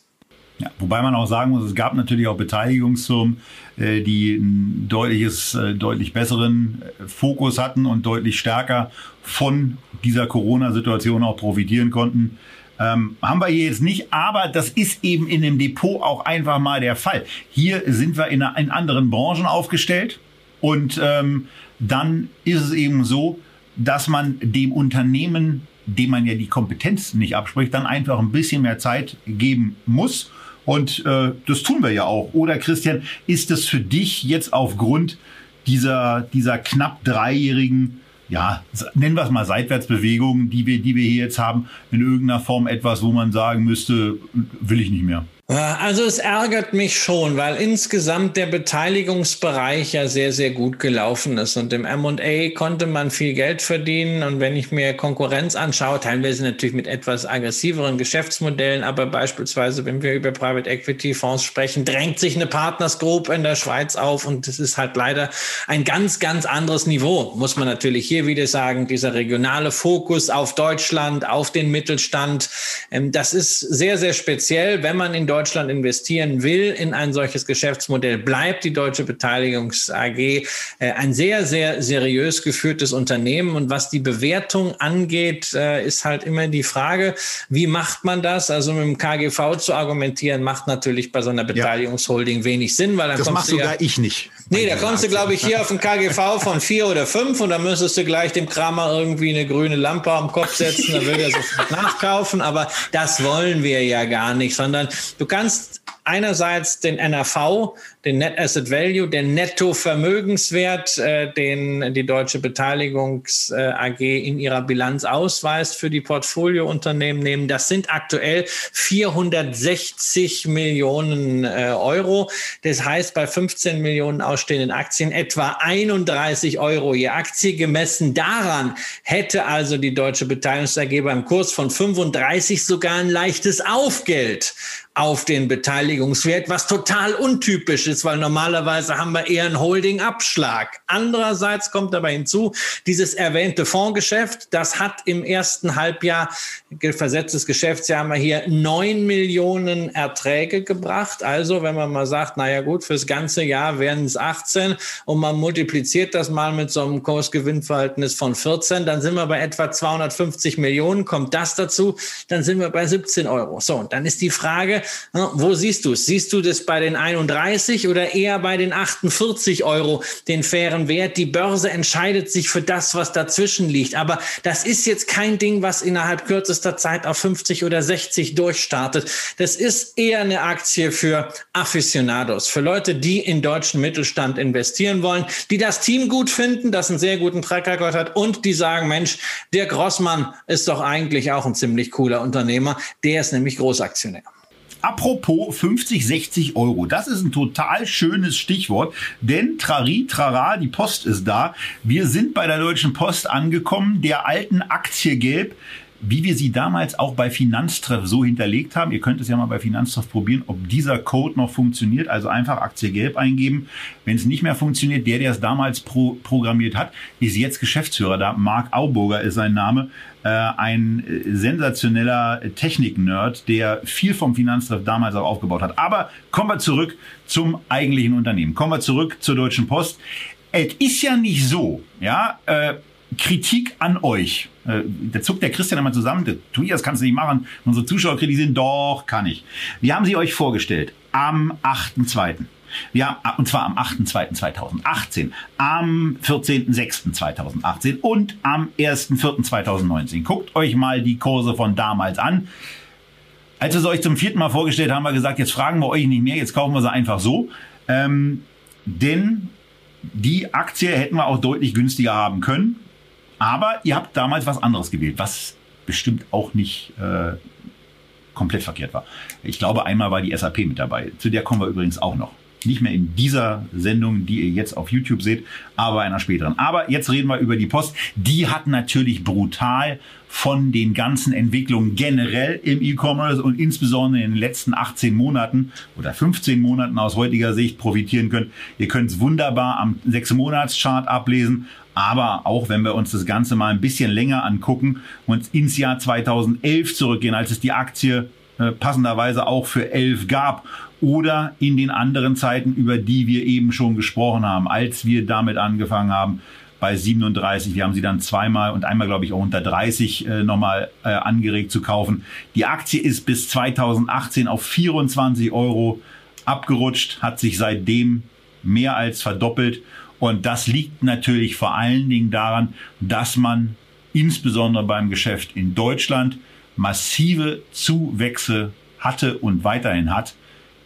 Ja, wobei man auch sagen muss, es gab natürlich auch Beteiligungsfirmen, äh, die einen deutliches, äh, deutlich besseren äh, Fokus hatten und deutlich stärker von dieser Corona-Situation auch profitieren konnten. Ähm, haben wir hier jetzt nicht, aber das ist eben in dem Depot auch einfach mal der Fall. Hier sind wir in, in anderen Branchen aufgestellt und ähm, dann ist es eben so, dass man dem Unternehmen, dem man ja die Kompetenz nicht abspricht, dann einfach ein bisschen mehr Zeit geben muss und äh, das tun wir ja auch. Oder Christian, ist das für dich jetzt aufgrund dieser, dieser knapp dreijährigen ja, nennen wir es mal Seitwärtsbewegungen, die wir, die wir hier jetzt haben, in irgendeiner Form etwas, wo man sagen müsste, will ich nicht mehr. Also es ärgert mich schon, weil insgesamt der Beteiligungsbereich ja sehr, sehr gut gelaufen ist. Und im M&A konnte man viel Geld verdienen. Und wenn ich mir Konkurrenz anschaue, teilweise natürlich mit etwas aggressiveren Geschäftsmodellen, aber beispielsweise, wenn wir über Private Equity Fonds sprechen, drängt sich eine Partners Group in der Schweiz auf. Und das ist halt leider ein ganz, ganz anderes Niveau, muss man natürlich hier wieder sagen. Dieser regionale Fokus auf Deutschland, auf den Mittelstand, ähm, das ist sehr, sehr speziell, wenn man in Deutschland investieren will in ein solches Geschäftsmodell, bleibt die Deutsche Beteiligungs AG äh, ein sehr, sehr seriös geführtes Unternehmen. Und was die Bewertung angeht, äh, ist halt immer die Frage, wie macht man das? Also mit dem KGV zu argumentieren, macht natürlich bei so einer Beteiligungsholding wenig Sinn, weil dann das du sogar ja, ich nicht. Nee, da kommst du, glaube ich, hier auf ein KGV von vier oder fünf und dann müsstest du gleich dem Kramer irgendwie eine grüne Lampe am Kopf setzen, dann würde er sofort nachkaufen. Aber das wollen wir ja gar nicht, sondern Du kannst einerseits den NRV, den Net Asset Value, den Nettovermögenswert, äh, den die Deutsche Beteiligungs äh, AG in ihrer Bilanz ausweist für die Portfoliounternehmen nehmen. Das sind aktuell 460 Millionen äh, Euro. Das heißt, bei 15 Millionen ausstehenden Aktien etwa 31 Euro je Aktie. Gemessen daran hätte also die Deutsche Beteiligungs AG beim Kurs von 35 sogar ein leichtes Aufgeld auf den Beteiligungswert, was total untypisch ist, weil normalerweise haben wir eher einen Holding-Abschlag. Andererseits kommt aber hinzu, dieses erwähnte Fondsgeschäft, das hat im ersten Halbjahr, versetztes Geschäftsjahr, haben wir hier neun Millionen Erträge gebracht. Also, wenn man mal sagt, naja gut, fürs ganze Jahr wären es 18 und man multipliziert das mal mit so einem Kursgewinnverhältnis von 14, dann sind wir bei etwa 250 Millionen. Kommt das dazu, dann sind wir bei 17 Euro. So, und dann ist die Frage, wo siehst du es? Siehst du das bei den 31 oder eher bei den 48 Euro, den fairen Wert? Die Börse entscheidet sich für das, was dazwischen liegt. Aber das ist jetzt kein Ding, was innerhalb kürzester Zeit auf 50 oder 60 durchstartet. Das ist eher eine Aktie für Aficionados, für Leute, die in deutschen Mittelstand investieren wollen, die das Team gut finden, das einen sehr guten Track Record hat und die sagen, Mensch, der Grossmann ist doch eigentlich auch ein ziemlich cooler Unternehmer. Der ist nämlich Großaktionär. Apropos 50, 60 Euro. Das ist ein total schönes Stichwort, denn Trari, Trara, die Post ist da. Wir sind bei der Deutschen Post angekommen, der alten Aktie Gelb wie wir sie damals auch bei Finanztreff so hinterlegt haben. Ihr könnt es ja mal bei Finanztreff probieren, ob dieser Code noch funktioniert. Also einfach Aktie gelb eingeben. Wenn es nicht mehr funktioniert, der, der es damals pro programmiert hat, ist jetzt Geschäftsführer da. Mark Auburger ist sein Name. Äh, ein äh, sensationeller Technik-Nerd, der viel vom Finanztreff damals auch aufgebaut hat. Aber kommen wir zurück zum eigentlichen Unternehmen. Kommen wir zurück zur Deutschen Post. Es ist ja nicht so, ja, äh, Kritik an euch. Äh, da zuckt der Christian einmal zusammen. Tu das kannst du nicht machen. Unsere Zuschauer kritisieren. Doch, kann ich. Wir haben sie euch vorgestellt am 8.2. Wir haben, und zwar am 8.2.2018, am 14.06.2018 und am 1.4.2019. Guckt euch mal die Kurse von damals an. Als wir es euch zum vierten Mal vorgestellt haben, haben wir gesagt, jetzt fragen wir euch nicht mehr, jetzt kaufen wir sie einfach so. Ähm, denn die Aktie hätten wir auch deutlich günstiger haben können. Aber ihr habt damals was anderes gewählt, was bestimmt auch nicht äh, komplett verkehrt war. Ich glaube, einmal war die SAP mit dabei. Zu der kommen wir übrigens auch noch. Nicht mehr in dieser Sendung, die ihr jetzt auf YouTube seht, aber einer späteren. Aber jetzt reden wir über die Post. Die hat natürlich brutal von den ganzen Entwicklungen generell im E-Commerce und insbesondere in den letzten 18 Monaten oder 15 Monaten aus heutiger Sicht profitieren können. Ihr könnt es wunderbar am 6-Monats-Chart ablesen, aber auch wenn wir uns das Ganze mal ein bisschen länger angucken und ins Jahr 2011 zurückgehen, als es die Aktie äh, passenderweise auch für 11 gab oder in den anderen Zeiten, über die wir eben schon gesprochen haben, als wir damit angefangen haben, bei 37. Wir haben sie dann zweimal und einmal, glaube ich, auch unter 30 äh, nochmal äh, angeregt zu kaufen. Die Aktie ist bis 2018 auf 24 Euro abgerutscht, hat sich seitdem mehr als verdoppelt und das liegt natürlich vor allen Dingen daran, dass man insbesondere beim Geschäft in Deutschland massive Zuwächse hatte und weiterhin hat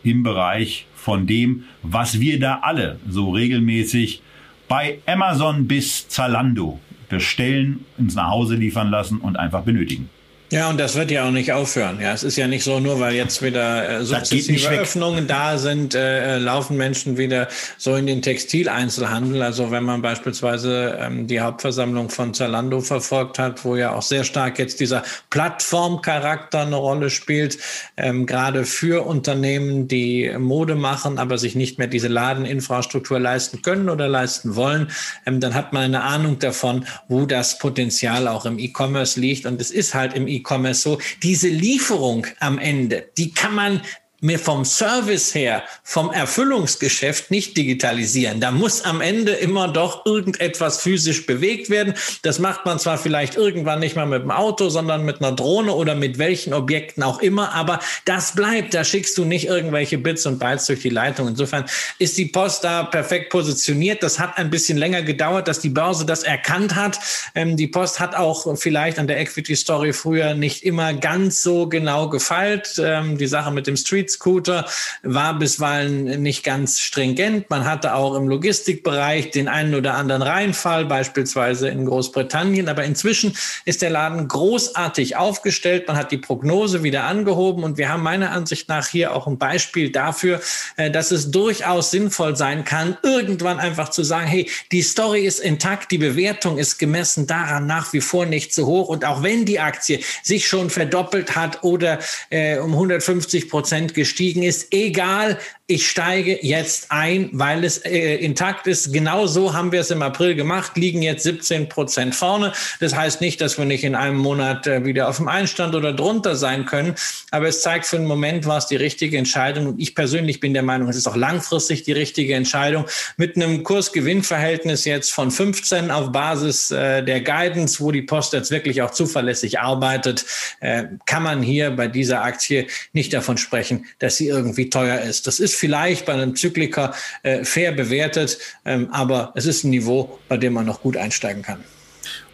im Bereich von dem, was wir da alle so regelmäßig Bei Amazon bis Zalando bestellen, ins nach Hause liefern lassen und einfach benötigen. Ja, und das wird ja auch nicht aufhören. Ja, es ist ja nicht so, nur weil jetzt wieder äh, sukzessive Öffnungen da sind, äh, äh, laufen Menschen wieder so in den Textileinzelhandel. Also wenn man beispielsweise ähm, die Hauptversammlung von Zalando verfolgt hat, wo ja auch sehr stark jetzt dieser Plattformcharakter eine Rolle spielt, ähm, gerade für Unternehmen, die Mode machen, aber sich nicht mehr diese Ladeninfrastruktur leisten können oder leisten wollen, ähm, dann hat man eine Ahnung davon, wo das Potenzial auch im E-Commerce liegt. Und es ist halt im E E-Commerce so, diese Lieferung am Ende, die kann man mir vom Service her, vom Erfüllungsgeschäft nicht digitalisieren. Da muss am Ende immer doch irgendetwas physisch bewegt werden. Das macht man zwar vielleicht irgendwann nicht mal mit dem Auto, sondern mit einer Drohne oder mit welchen Objekten auch immer, aber das bleibt. Da schickst du nicht irgendwelche Bits und Bytes durch die Leitung. Insofern ist die Post da perfekt positioniert. Das hat ein bisschen länger gedauert, dass die Börse das erkannt hat. Ähm, die Post hat auch vielleicht an der Equity Story früher nicht immer ganz so genau gefeilt. Ähm, die Sache mit dem Street Scooter war bisweilen nicht ganz stringent. Man hatte auch im Logistikbereich den einen oder anderen Reinfall, beispielsweise in Großbritannien. Aber inzwischen ist der Laden großartig aufgestellt. Man hat die Prognose wieder angehoben und wir haben meiner Ansicht nach hier auch ein Beispiel dafür, äh, dass es durchaus sinnvoll sein kann, irgendwann einfach zu sagen, hey, die Story ist intakt, die Bewertung ist gemessen daran nach wie vor nicht zu hoch. Und auch wenn die Aktie sich schon verdoppelt hat oder äh, um 150 Prozent gestiegen ist, egal, ich steige jetzt ein, weil es äh, intakt ist. Genau so haben wir es im April gemacht, liegen jetzt 17 Prozent vorne. Das heißt nicht, dass wir nicht in einem Monat äh, wieder auf dem Einstand oder drunter sein können, aber es zeigt für einen Moment, war es die richtige Entscheidung. Und ich persönlich bin der Meinung, es ist auch langfristig die richtige Entscheidung. Mit einem Kurs-Gewinn-Verhältnis jetzt von 15 auf Basis äh, der Guidance, wo die Post jetzt wirklich auch zuverlässig arbeitet, äh, kann man hier bei dieser Aktie nicht davon sprechen, dass sie irgendwie teuer ist. Das ist vielleicht bei einem Zykliker äh, fair bewertet, ähm, aber es ist ein Niveau, bei dem man noch gut einsteigen kann.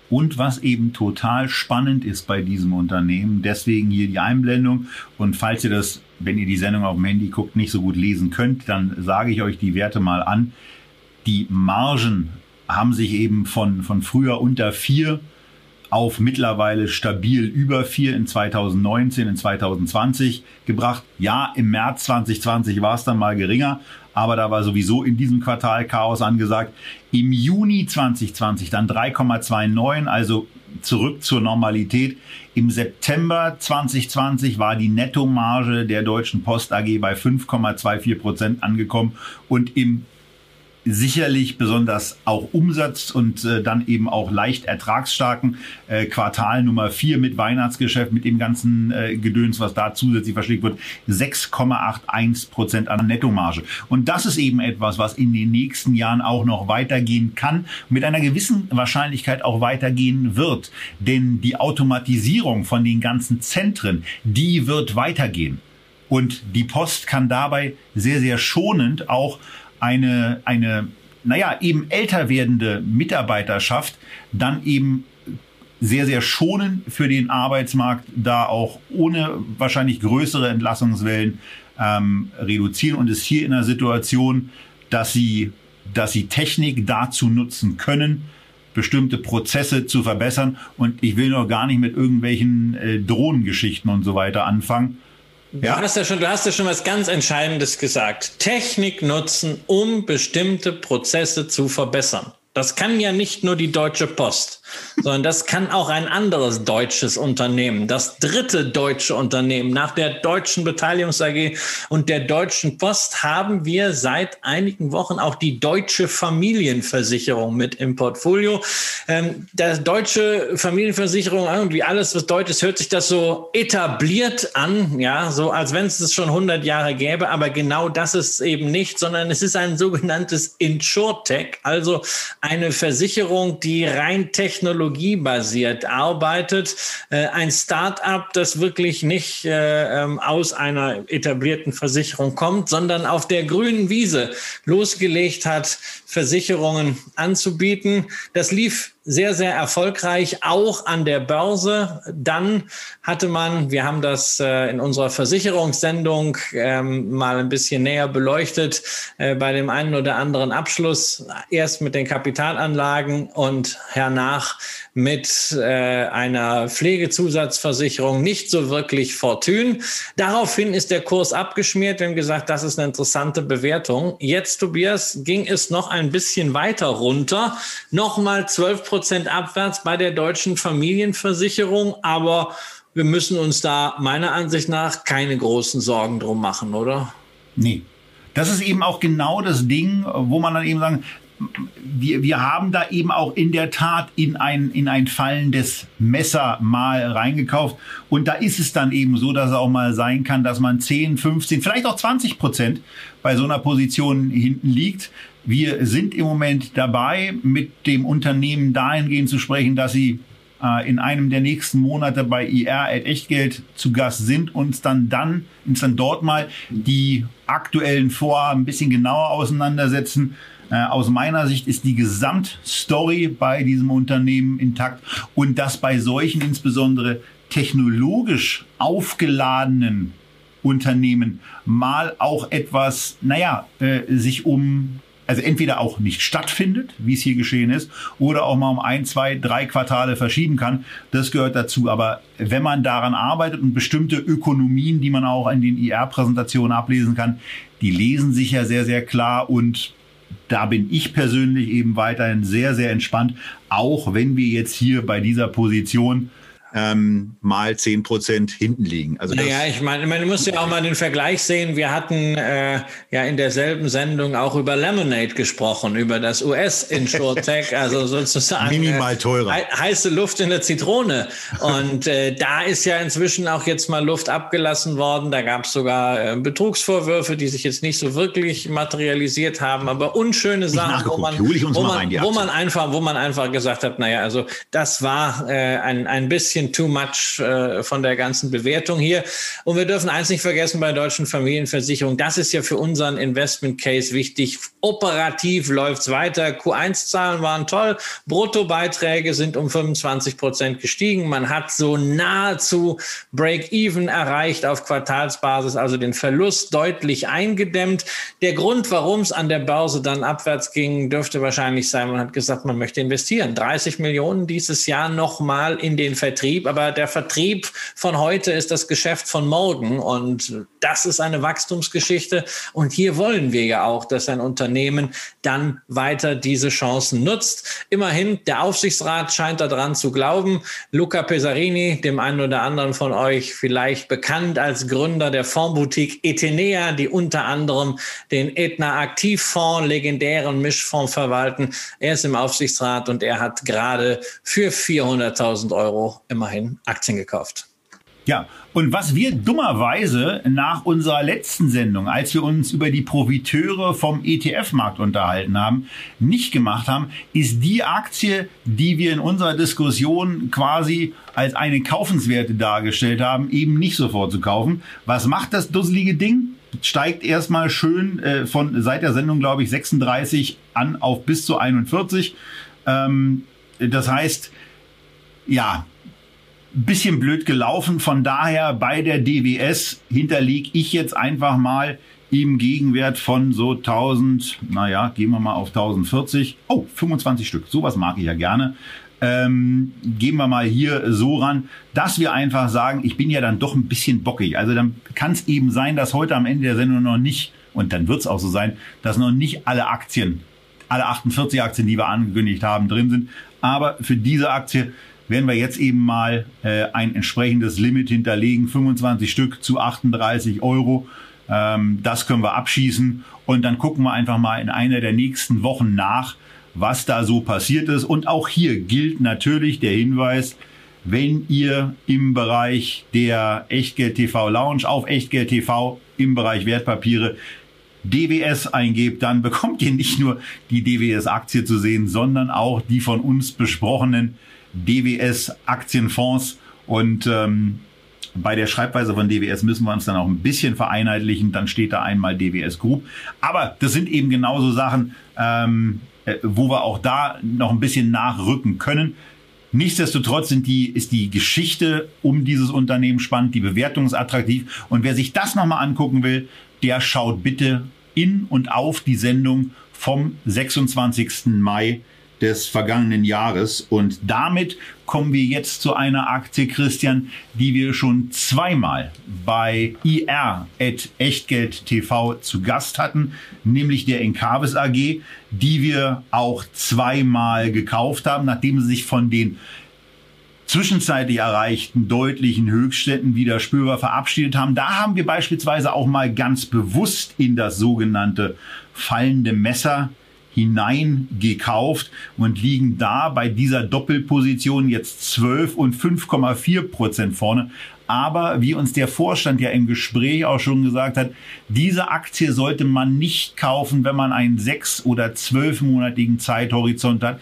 Und was eben total spannend ist bei diesem Unternehmen, deswegen hier die Einblendung. Und falls ihr das, wenn ihr die Sendung auf dem Handy guckt, nicht so gut lesen könnt, dann sage ich euch die Werte mal an. Die Margen haben sich eben von, von früher unter vier auf mittlerweile stabil über vier in 2019, in 2020 gebracht. Ja, im März 2020 war es dann mal geringer, aber da war sowieso in diesem Quartal Chaos angesagt. Im Juni 2020 dann 3,29, also zurück zur Normalität. Im September 2020 war die Nettomarge der Deutschen Post AG bei 5,24 Prozent angekommen und im sicherlich besonders auch Umsatz und äh, dann eben auch leicht ertragsstarken äh, Quartal Nummer vier mit Weihnachtsgeschäft, mit dem ganzen äh, Gedöns, was da zusätzlich verschlägt wird, 6,81 Prozent an Nettomarge. Und das ist eben etwas, was in den nächsten Jahren auch noch weitergehen kann, mit einer gewissen Wahrscheinlichkeit auch weitergehen wird. Denn die Automatisierung von den ganzen Zentren, die wird weitergehen. Und die Post kann dabei sehr, sehr schonend auch eine, eine, naja, eben älter werdende Mitarbeiterschaft dann eben sehr, sehr schonen für den Arbeitsmarkt, da auch ohne wahrscheinlich größere Entlassungswellen ähm, reduzieren und ist hier in der Situation, dass sie, dass sie Technik dazu nutzen können, bestimmte Prozesse zu verbessern. Und ich will noch gar nicht mit irgendwelchen äh, Drohnengeschichten und so weiter anfangen, ja. Du, hast ja schon, du hast ja schon was ganz Entscheidendes gesagt. Technik nutzen, um bestimmte Prozesse zu verbessern. Das kann ja nicht nur die Deutsche Post sondern das kann auch ein anderes deutsches Unternehmen, das dritte deutsche Unternehmen. Nach der Deutschen Beteiligungs AG und der Deutschen Post haben wir seit einigen Wochen auch die Deutsche Familienversicherung mit im Portfolio. Ähm, der deutsche Familienversicherung, irgendwie alles, was deutsch ist, hört sich das so etabliert an, ja, so als wenn es es schon 100 Jahre gäbe, aber genau das ist eben nicht, sondern es ist ein sogenanntes InsurTech, also eine Versicherung, die rein technisch technologiebasiert arbeitet. Äh, ein Start-up, das wirklich nicht äh, ähm, aus einer etablierten Versicherung kommt, sondern auf der grünen Wiese losgelegt hat, Versicherungen anzubieten. Das lief sehr, sehr erfolgreich, auch an der Börse. Dann hatte man, wir haben das äh, in unserer Versicherungssendung ähm, mal ein bisschen näher beleuchtet, äh, bei dem einen oder anderen Abschluss, erst mit den Kapitalanlagen und hernach mit äh, einer Pflegezusatzversicherung nicht so wirklich fortun. Daraufhin ist der Kurs abgeschmiert. Wir haben gesagt, das ist eine interessante Bewertung. Jetzt, Tobias, ging es noch ein bisschen weiter runter. Nochmal 12 Prozent abwärts bei der deutschen Familienversicherung. Aber wir müssen uns da meiner Ansicht nach keine großen Sorgen drum machen, oder? Nee. Das ist eben auch genau das Ding, wo man dann eben sagen, wir, wir haben da eben auch in der Tat in ein, in ein fallendes Messer mal reingekauft. Und da ist es dann eben so, dass es auch mal sein kann, dass man 10, 15, vielleicht auch 20 Prozent bei so einer Position hinten liegt. Wir sind im Moment dabei, mit dem Unternehmen dahingehend zu sprechen, dass sie äh, in einem der nächsten Monate bei IR at Echtgeld zu Gast sind, uns dann dann, uns dann dort mal die aktuellen Vorhaben ein bisschen genauer auseinandersetzen äh, aus meiner Sicht ist die Gesamtstory bei diesem Unternehmen intakt und dass bei solchen insbesondere technologisch aufgeladenen Unternehmen mal auch etwas, naja, äh, sich um also entweder auch nicht stattfindet, wie es hier geschehen ist, oder auch mal um ein, zwei, drei Quartale verschieben kann. Das gehört dazu. Aber wenn man daran arbeitet und bestimmte Ökonomien, die man auch in den IR-Präsentationen ablesen kann, die lesen sich ja sehr, sehr klar und da bin ich persönlich eben weiterhin sehr, sehr entspannt, auch wenn wir jetzt hier bei dieser Position ähm, mal zehn Prozent hinten liegen. Also naja, ich meine, man muss ja auch mal den Vergleich sehen. Wir hatten äh, ja in derselben Sendung auch über Lemonade gesprochen, über das US-Insurtech, also sozusagen minimal äh, teurer. Äh, heiße Luft in der Zitrone. Und äh, da ist ja inzwischen auch jetzt mal Luft abgelassen worden. Da gab es sogar äh, Betrugsvorwürfe, die sich jetzt nicht so wirklich materialisiert haben, aber unschöne Sachen, wo man, wo, man, wo man einfach, wo man einfach gesagt hat, naja, also das war äh, ein, ein bisschen bisschen too much äh, von der ganzen Bewertung hier. Und wir dürfen eins nicht vergessen bei deutschen Familienversicherungen, das ist ja für unseren Investment Case wichtig. Operativ läuft's weiter. Q1-Zahlen waren toll. Bruttobeiträge sind um 25 Prozent gestiegen. Man hat so nahezu Break-Even erreicht auf Quartalsbasis, also den Verlust deutlich eingedämmt. Der Grund, warum es an der Börse dann abwärts ging, dürfte wahrscheinlich sein, man hat gesagt, man möchte investieren. 30 Millionen dieses Jahr nochmal in den Vertrieb Vertrieb, aber der Vertrieb von heute ist das Geschäft von morgen und das ist eine Wachstumsgeschichte und hier wollen wir ja auch, dass ein Unternehmen dann weiter diese Chancen nutzt. Immerhin, der Aufsichtsrat scheint daran zu glauben. Luca Pesarini, dem einen oder anderen von euch vielleicht bekannt als Gründer der Fondsboutique Etenea, die unter anderem den Etna Aktivfonds, legendären Mischfonds verwalten. Er ist im Aufsichtsrat und er hat gerade für 400.000 Euro im immerhin Aktien gekauft. Ja, und was wir dummerweise nach unserer letzten Sendung, als wir uns über die Profiteure vom ETF-Markt unterhalten haben, nicht gemacht haben, ist die Aktie, die wir in unserer Diskussion quasi als eine kaufenswerte dargestellt haben, eben nicht sofort zu kaufen. Was macht das dusselige Ding? Steigt erstmal schön äh, von seit der Sendung, glaube ich, 36 an auf bis zu 41. Ähm, das heißt, ja, bisschen blöd gelaufen. Von daher bei der DWS hinterlege ich jetzt einfach mal im Gegenwert von so 1000, naja, gehen wir mal auf 1040. Oh, 25 Stück. Sowas mag ich ja gerne. Ähm, gehen wir mal hier so ran, dass wir einfach sagen, ich bin ja dann doch ein bisschen bockig. Also dann kann es eben sein, dass heute am Ende der Sendung noch nicht, und dann wird es auch so sein, dass noch nicht alle Aktien, alle 48 Aktien, die wir angekündigt haben, drin sind. Aber für diese Aktie werden wir jetzt eben mal äh, ein entsprechendes Limit hinterlegen, 25 Stück zu 38 Euro. Ähm, das können wir abschießen und dann gucken wir einfach mal in einer der nächsten Wochen nach, was da so passiert ist. Und auch hier gilt natürlich der Hinweis, wenn ihr im Bereich der Echtgeld TV Lounge auf Echtgeld TV im Bereich Wertpapiere DWS eingebt, dann bekommt ihr nicht nur die DWS-Aktie zu sehen, sondern auch die von uns besprochenen DWS Aktienfonds und ähm, bei der Schreibweise von DWS müssen wir uns dann auch ein bisschen vereinheitlichen. Dann steht da einmal DWS Group. Aber das sind eben genauso Sachen. Ähm, äh, wo wir auch da noch ein bisschen nachrücken können. Nichtsdestotrotz sind die, ist die Geschichte um dieses Unternehmen spannend, die Bewertung ist attraktiv. Und wer sich das nochmal angucken will, der schaut bitte in und auf die Sendung vom 26. Mai des vergangenen Jahres. Und damit kommen wir jetzt zu einer Aktie, Christian, die wir schon zweimal bei IR at Echtgeld TV zu Gast hatten, nämlich der Encarvis AG, die wir auch zweimal gekauft haben, nachdem sie sich von den zwischenzeitlich erreichten deutlichen Höchstständen wieder spürbar verabschiedet haben. Da haben wir beispielsweise auch mal ganz bewusst in das sogenannte fallende Messer hineingekauft und liegen da bei dieser Doppelposition jetzt 12 und 5,4 Prozent vorne. Aber wie uns der Vorstand ja im Gespräch auch schon gesagt hat, diese Aktie sollte man nicht kaufen, wenn man einen sechs- oder zwölfmonatigen Zeithorizont hat.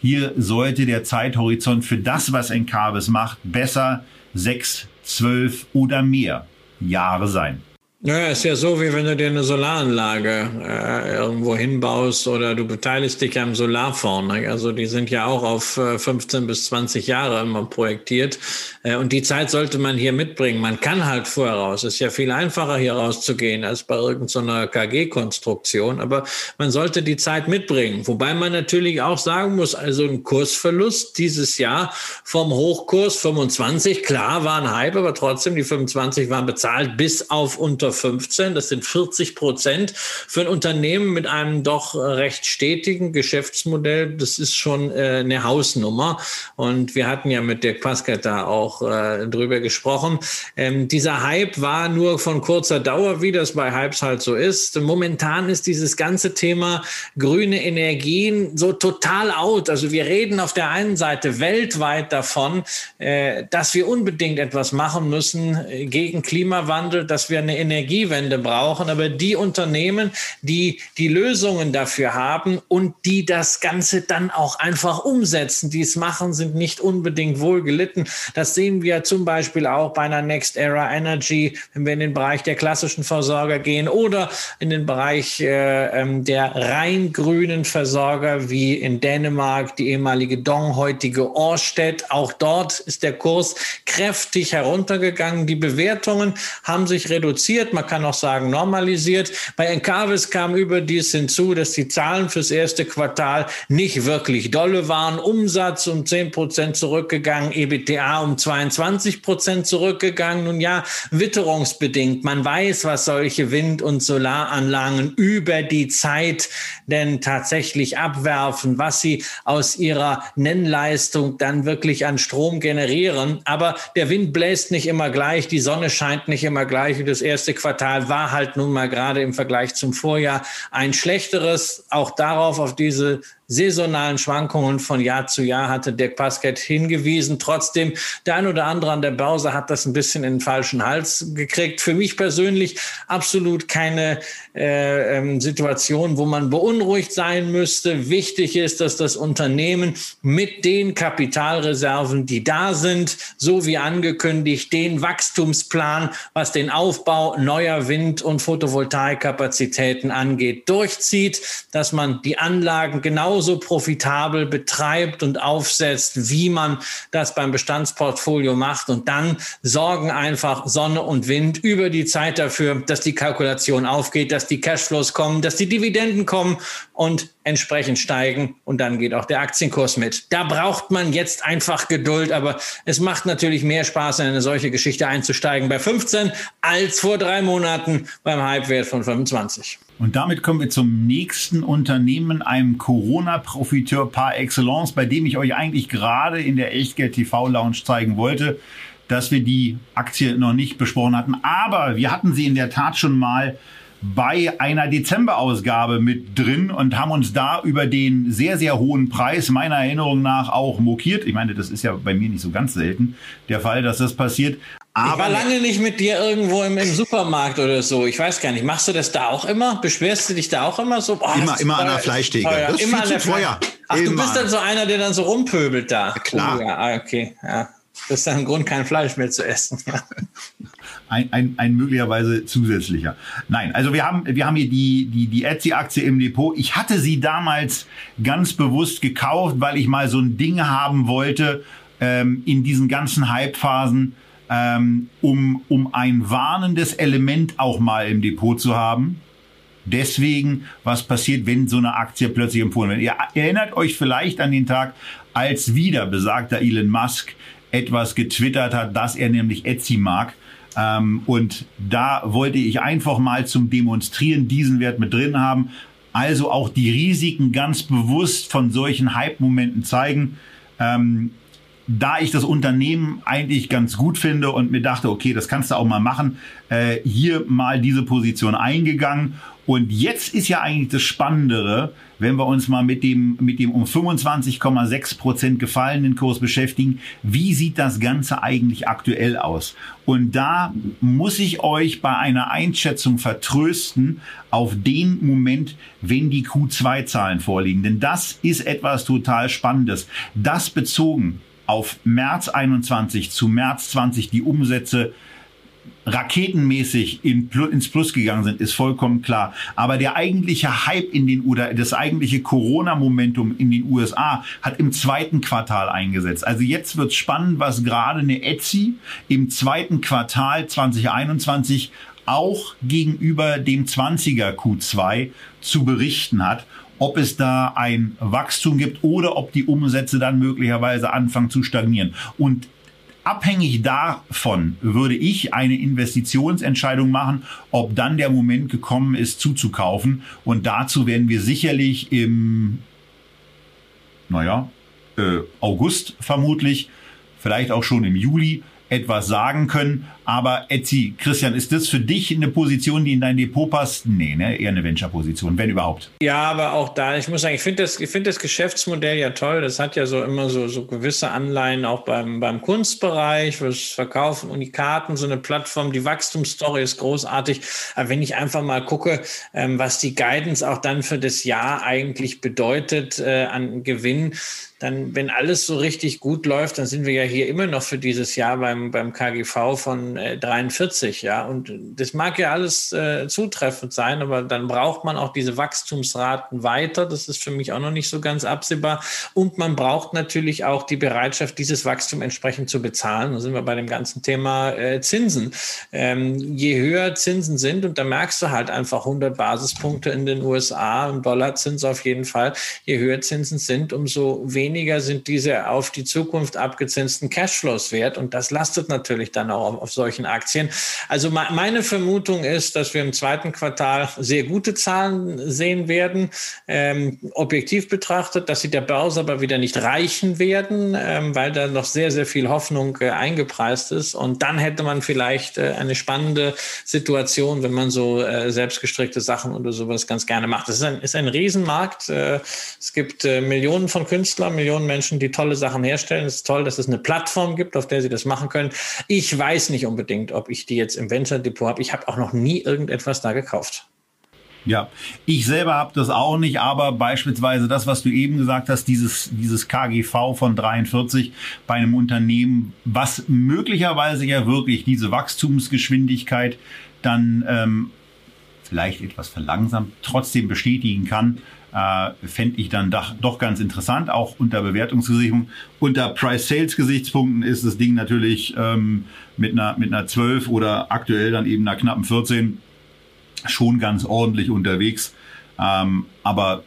Hier sollte der Zeithorizont für das, was Encarvis macht, besser sechs, zwölf oder mehr Jahre sein. Naja, ist ja so, wie wenn du dir eine Solaranlage äh, irgendwo hinbaust oder du beteiligst dich am Solarfonds. Ne? Also die sind ja auch auf äh, 15 bis 20 Jahre immer projektiert. Äh, und die Zeit sollte man hier mitbringen. Man kann halt vorher raus. Ist ja viel einfacher, hier rauszugehen, als bei irgendeiner so KG-Konstruktion. Aber man sollte die Zeit mitbringen. Wobei man natürlich auch sagen muss, also ein Kursverlust dieses Jahr vom Hochkurs 25, klar war ein Hype, aber trotzdem, die 25 waren bezahlt bis auf unter 15. Das sind 40 Prozent für ein Unternehmen mit einem doch recht stetigen Geschäftsmodell. Das ist schon äh, eine Hausnummer. Und wir hatten ja mit Dirk Pascal da auch äh, drüber gesprochen. Ähm, dieser Hype war nur von kurzer Dauer, wie das bei Hypes halt so ist. Momentan ist dieses ganze Thema grüne Energien so total out. Also wir reden auf der einen Seite weltweit davon, äh, dass wir unbedingt etwas machen müssen äh, gegen Klimawandel, dass wir eine Energie Energiewende brauchen, aber die Unternehmen, die die Lösungen dafür haben und die das Ganze dann auch einfach umsetzen, die es machen, sind nicht unbedingt wohl gelitten. Das sehen wir zum Beispiel auch bei einer Next Era Energy, wenn wir in den Bereich der klassischen Versorger gehen oder in den Bereich äh, ähm, der rein grünen Versorger wie in Dänemark, die ehemalige Dong, heutige Orsted. Auch dort ist der Kurs kräftig heruntergegangen. Die Bewertungen haben sich reduziert man kann auch sagen normalisiert. Bei Encarvis kam überdies hinzu, dass die Zahlen fürs erste Quartal nicht wirklich dolle waren. Umsatz um 10 Prozent zurückgegangen, EBTA um 22 Prozent zurückgegangen. Nun ja, witterungsbedingt. Man weiß, was solche Wind- und Solaranlagen über die Zeit denn tatsächlich abwerfen, was sie aus ihrer Nennleistung dann wirklich an Strom generieren. Aber der Wind bläst nicht immer gleich, die Sonne scheint nicht immer gleich. Und das erste Quartal war halt nun mal gerade im Vergleich zum Vorjahr ein schlechteres. Auch darauf, auf diese saisonalen Schwankungen von Jahr zu Jahr hatte Dirk Pasket hingewiesen. Trotzdem, der ein oder andere an der Börse hat das ein bisschen in den falschen Hals gekriegt. Für mich persönlich absolut keine äh, ähm, Situation, wo man beunruhigt sein müsste. Wichtig ist, dass das Unternehmen mit den Kapitalreserven, die da sind, so wie angekündigt, den Wachstumsplan, was den Aufbau neuer Wind- und Photovoltaikkapazitäten angeht, durchzieht, dass man die Anlagen genau genauso profitabel betreibt und aufsetzt, wie man das beim Bestandsportfolio macht. Und dann sorgen einfach Sonne und Wind über die Zeit dafür, dass die Kalkulation aufgeht, dass die Cashflows kommen, dass die Dividenden kommen und entsprechend steigen und dann geht auch der Aktienkurs mit. Da braucht man jetzt einfach Geduld, aber es macht natürlich mehr Spaß, in eine solche Geschichte einzusteigen bei 15 als vor drei Monaten beim Hypewert von 25. Und damit kommen wir zum nächsten Unternehmen, einem Corona-Profiteur par excellence, bei dem ich euch eigentlich gerade in der Echtgeld TV Lounge zeigen wollte, dass wir die Aktie noch nicht besprochen hatten. Aber wir hatten sie in der Tat schon mal bei einer Dezemberausgabe mit drin und haben uns da über den sehr, sehr hohen Preis meiner Erinnerung nach auch mokiert. Ich meine, das ist ja bei mir nicht so ganz selten der Fall, dass das passiert. Aber ich war lange nicht mit dir irgendwo im, im, Supermarkt oder so. Ich weiß gar nicht. Machst du das da auch immer? Beschwerst du dich da auch immer so? Boah, immer, immer an der Fleischtheke. Das ist immer viel zu teuer. Ach, immer. du bist dann so einer, der dann so rumpöbelt da. Ja, klar. Oh, ja, ah, okay. Ja. Das ist dann ein Grund, kein Fleisch mehr zu essen. Ein, ein, ein möglicherweise zusätzlicher. Nein, also wir haben, wir haben hier die, die, die Etsy-Aktie im Depot. Ich hatte sie damals ganz bewusst gekauft, weil ich mal so ein Ding haben wollte ähm, in diesen ganzen Hype-Phasen, ähm, um, um ein warnendes Element auch mal im Depot zu haben. Deswegen, was passiert, wenn so eine Aktie plötzlich empfohlen wird. Ihr erinnert euch vielleicht an den Tag, als wieder besagter Elon Musk etwas getwittert hat, dass er nämlich Etsy mag. Ähm, und da wollte ich einfach mal zum Demonstrieren diesen Wert mit drin haben. Also auch die Risiken ganz bewusst von solchen Hype-Momenten zeigen. Ähm, da ich das Unternehmen eigentlich ganz gut finde und mir dachte, okay, das kannst du auch mal machen, äh, hier mal diese Position eingegangen. Und jetzt ist ja eigentlich das Spannendere, wenn wir uns mal mit dem, mit dem um 25,6 Prozent gefallenen Kurs beschäftigen, wie sieht das Ganze eigentlich aktuell aus? Und da muss ich euch bei einer Einschätzung vertrösten auf den Moment, wenn die Q2-Zahlen vorliegen. Denn das ist etwas total Spannendes. Das bezogen auf März 21 zu März 20 die Umsätze raketenmäßig in, ins Plus gegangen sind, ist vollkommen klar. Aber der eigentliche Hype in den oder das eigentliche Corona-Momentum in den USA hat im zweiten Quartal eingesetzt. Also jetzt wird spannend, was gerade eine Etsy im zweiten Quartal 2021 auch gegenüber dem 20er Q2 zu berichten hat ob es da ein Wachstum gibt oder ob die Umsätze dann möglicherweise anfangen zu stagnieren. Und abhängig davon würde ich eine Investitionsentscheidung machen, ob dann der Moment gekommen ist, zuzukaufen. Und dazu werden wir sicherlich im, naja, äh, August vermutlich, vielleicht auch schon im Juli etwas sagen können. Aber Etsy, Christian, ist das für dich eine Position, die in dein Depot passt? Nee, ne? eher eine Venture-Position, wenn überhaupt. Ja, aber auch da, ich muss sagen, ich finde das, ich finde das Geschäftsmodell ja toll. Das hat ja so immer so, so gewisse Anleihen auch beim, beim Kunstbereich, fürs Verkaufen Unikaten, so eine Plattform. Die Wachstumsstory ist großartig. Aber wenn ich einfach mal gucke, ähm, was die Guidance auch dann für das Jahr eigentlich bedeutet äh, an Gewinn, dann, wenn alles so richtig gut läuft, dann sind wir ja hier immer noch für dieses Jahr beim, beim KGV von 43, ja. Und das mag ja alles äh, zutreffend sein, aber dann braucht man auch diese Wachstumsraten weiter. Das ist für mich auch noch nicht so ganz absehbar. Und man braucht natürlich auch die Bereitschaft, dieses Wachstum entsprechend zu bezahlen. Da sind wir bei dem ganzen Thema äh, Zinsen. Ähm, je höher Zinsen sind, und da merkst du halt einfach 100 Basispunkte in den USA und Dollarzins auf jeden Fall, je höher Zinsen sind, umso weniger sind diese auf die Zukunft abgezinsten Cashflows wert. Und das lastet natürlich dann auch auf, auf solche solchen Aktien. Also meine Vermutung ist, dass wir im zweiten Quartal sehr gute Zahlen sehen werden. Ähm, objektiv betrachtet, dass sie der Börse aber wieder nicht reichen werden, ähm, weil da noch sehr, sehr viel Hoffnung äh, eingepreist ist. Und dann hätte man vielleicht äh, eine spannende Situation, wenn man so äh, selbstgestrickte Sachen oder sowas ganz gerne macht. Das ist ein, ist ein Riesenmarkt. Äh, es gibt äh, Millionen von Künstlern, Millionen Menschen, die tolle Sachen herstellen. Es ist toll, dass es eine Plattform gibt, auf der sie das machen können. Ich weiß nicht unbedingt, ob ich die jetzt im Venture Depot habe. Ich habe auch noch nie irgendetwas da gekauft. Ja, ich selber habe das auch nicht, aber beispielsweise das, was du eben gesagt hast, dieses, dieses KGV von 43 bei einem Unternehmen, was möglicherweise ja wirklich diese Wachstumsgeschwindigkeit dann ähm, vielleicht etwas verlangsamt, trotzdem bestätigen kann, äh, fände ich dann doch, doch ganz interessant, auch unter Bewertungsgesicherung. Unter Price-Sales-Gesichtspunkten ist das Ding natürlich ähm, mit, einer, mit einer 12 oder aktuell dann eben einer knappen 14 schon ganz ordentlich unterwegs. Ähm, aber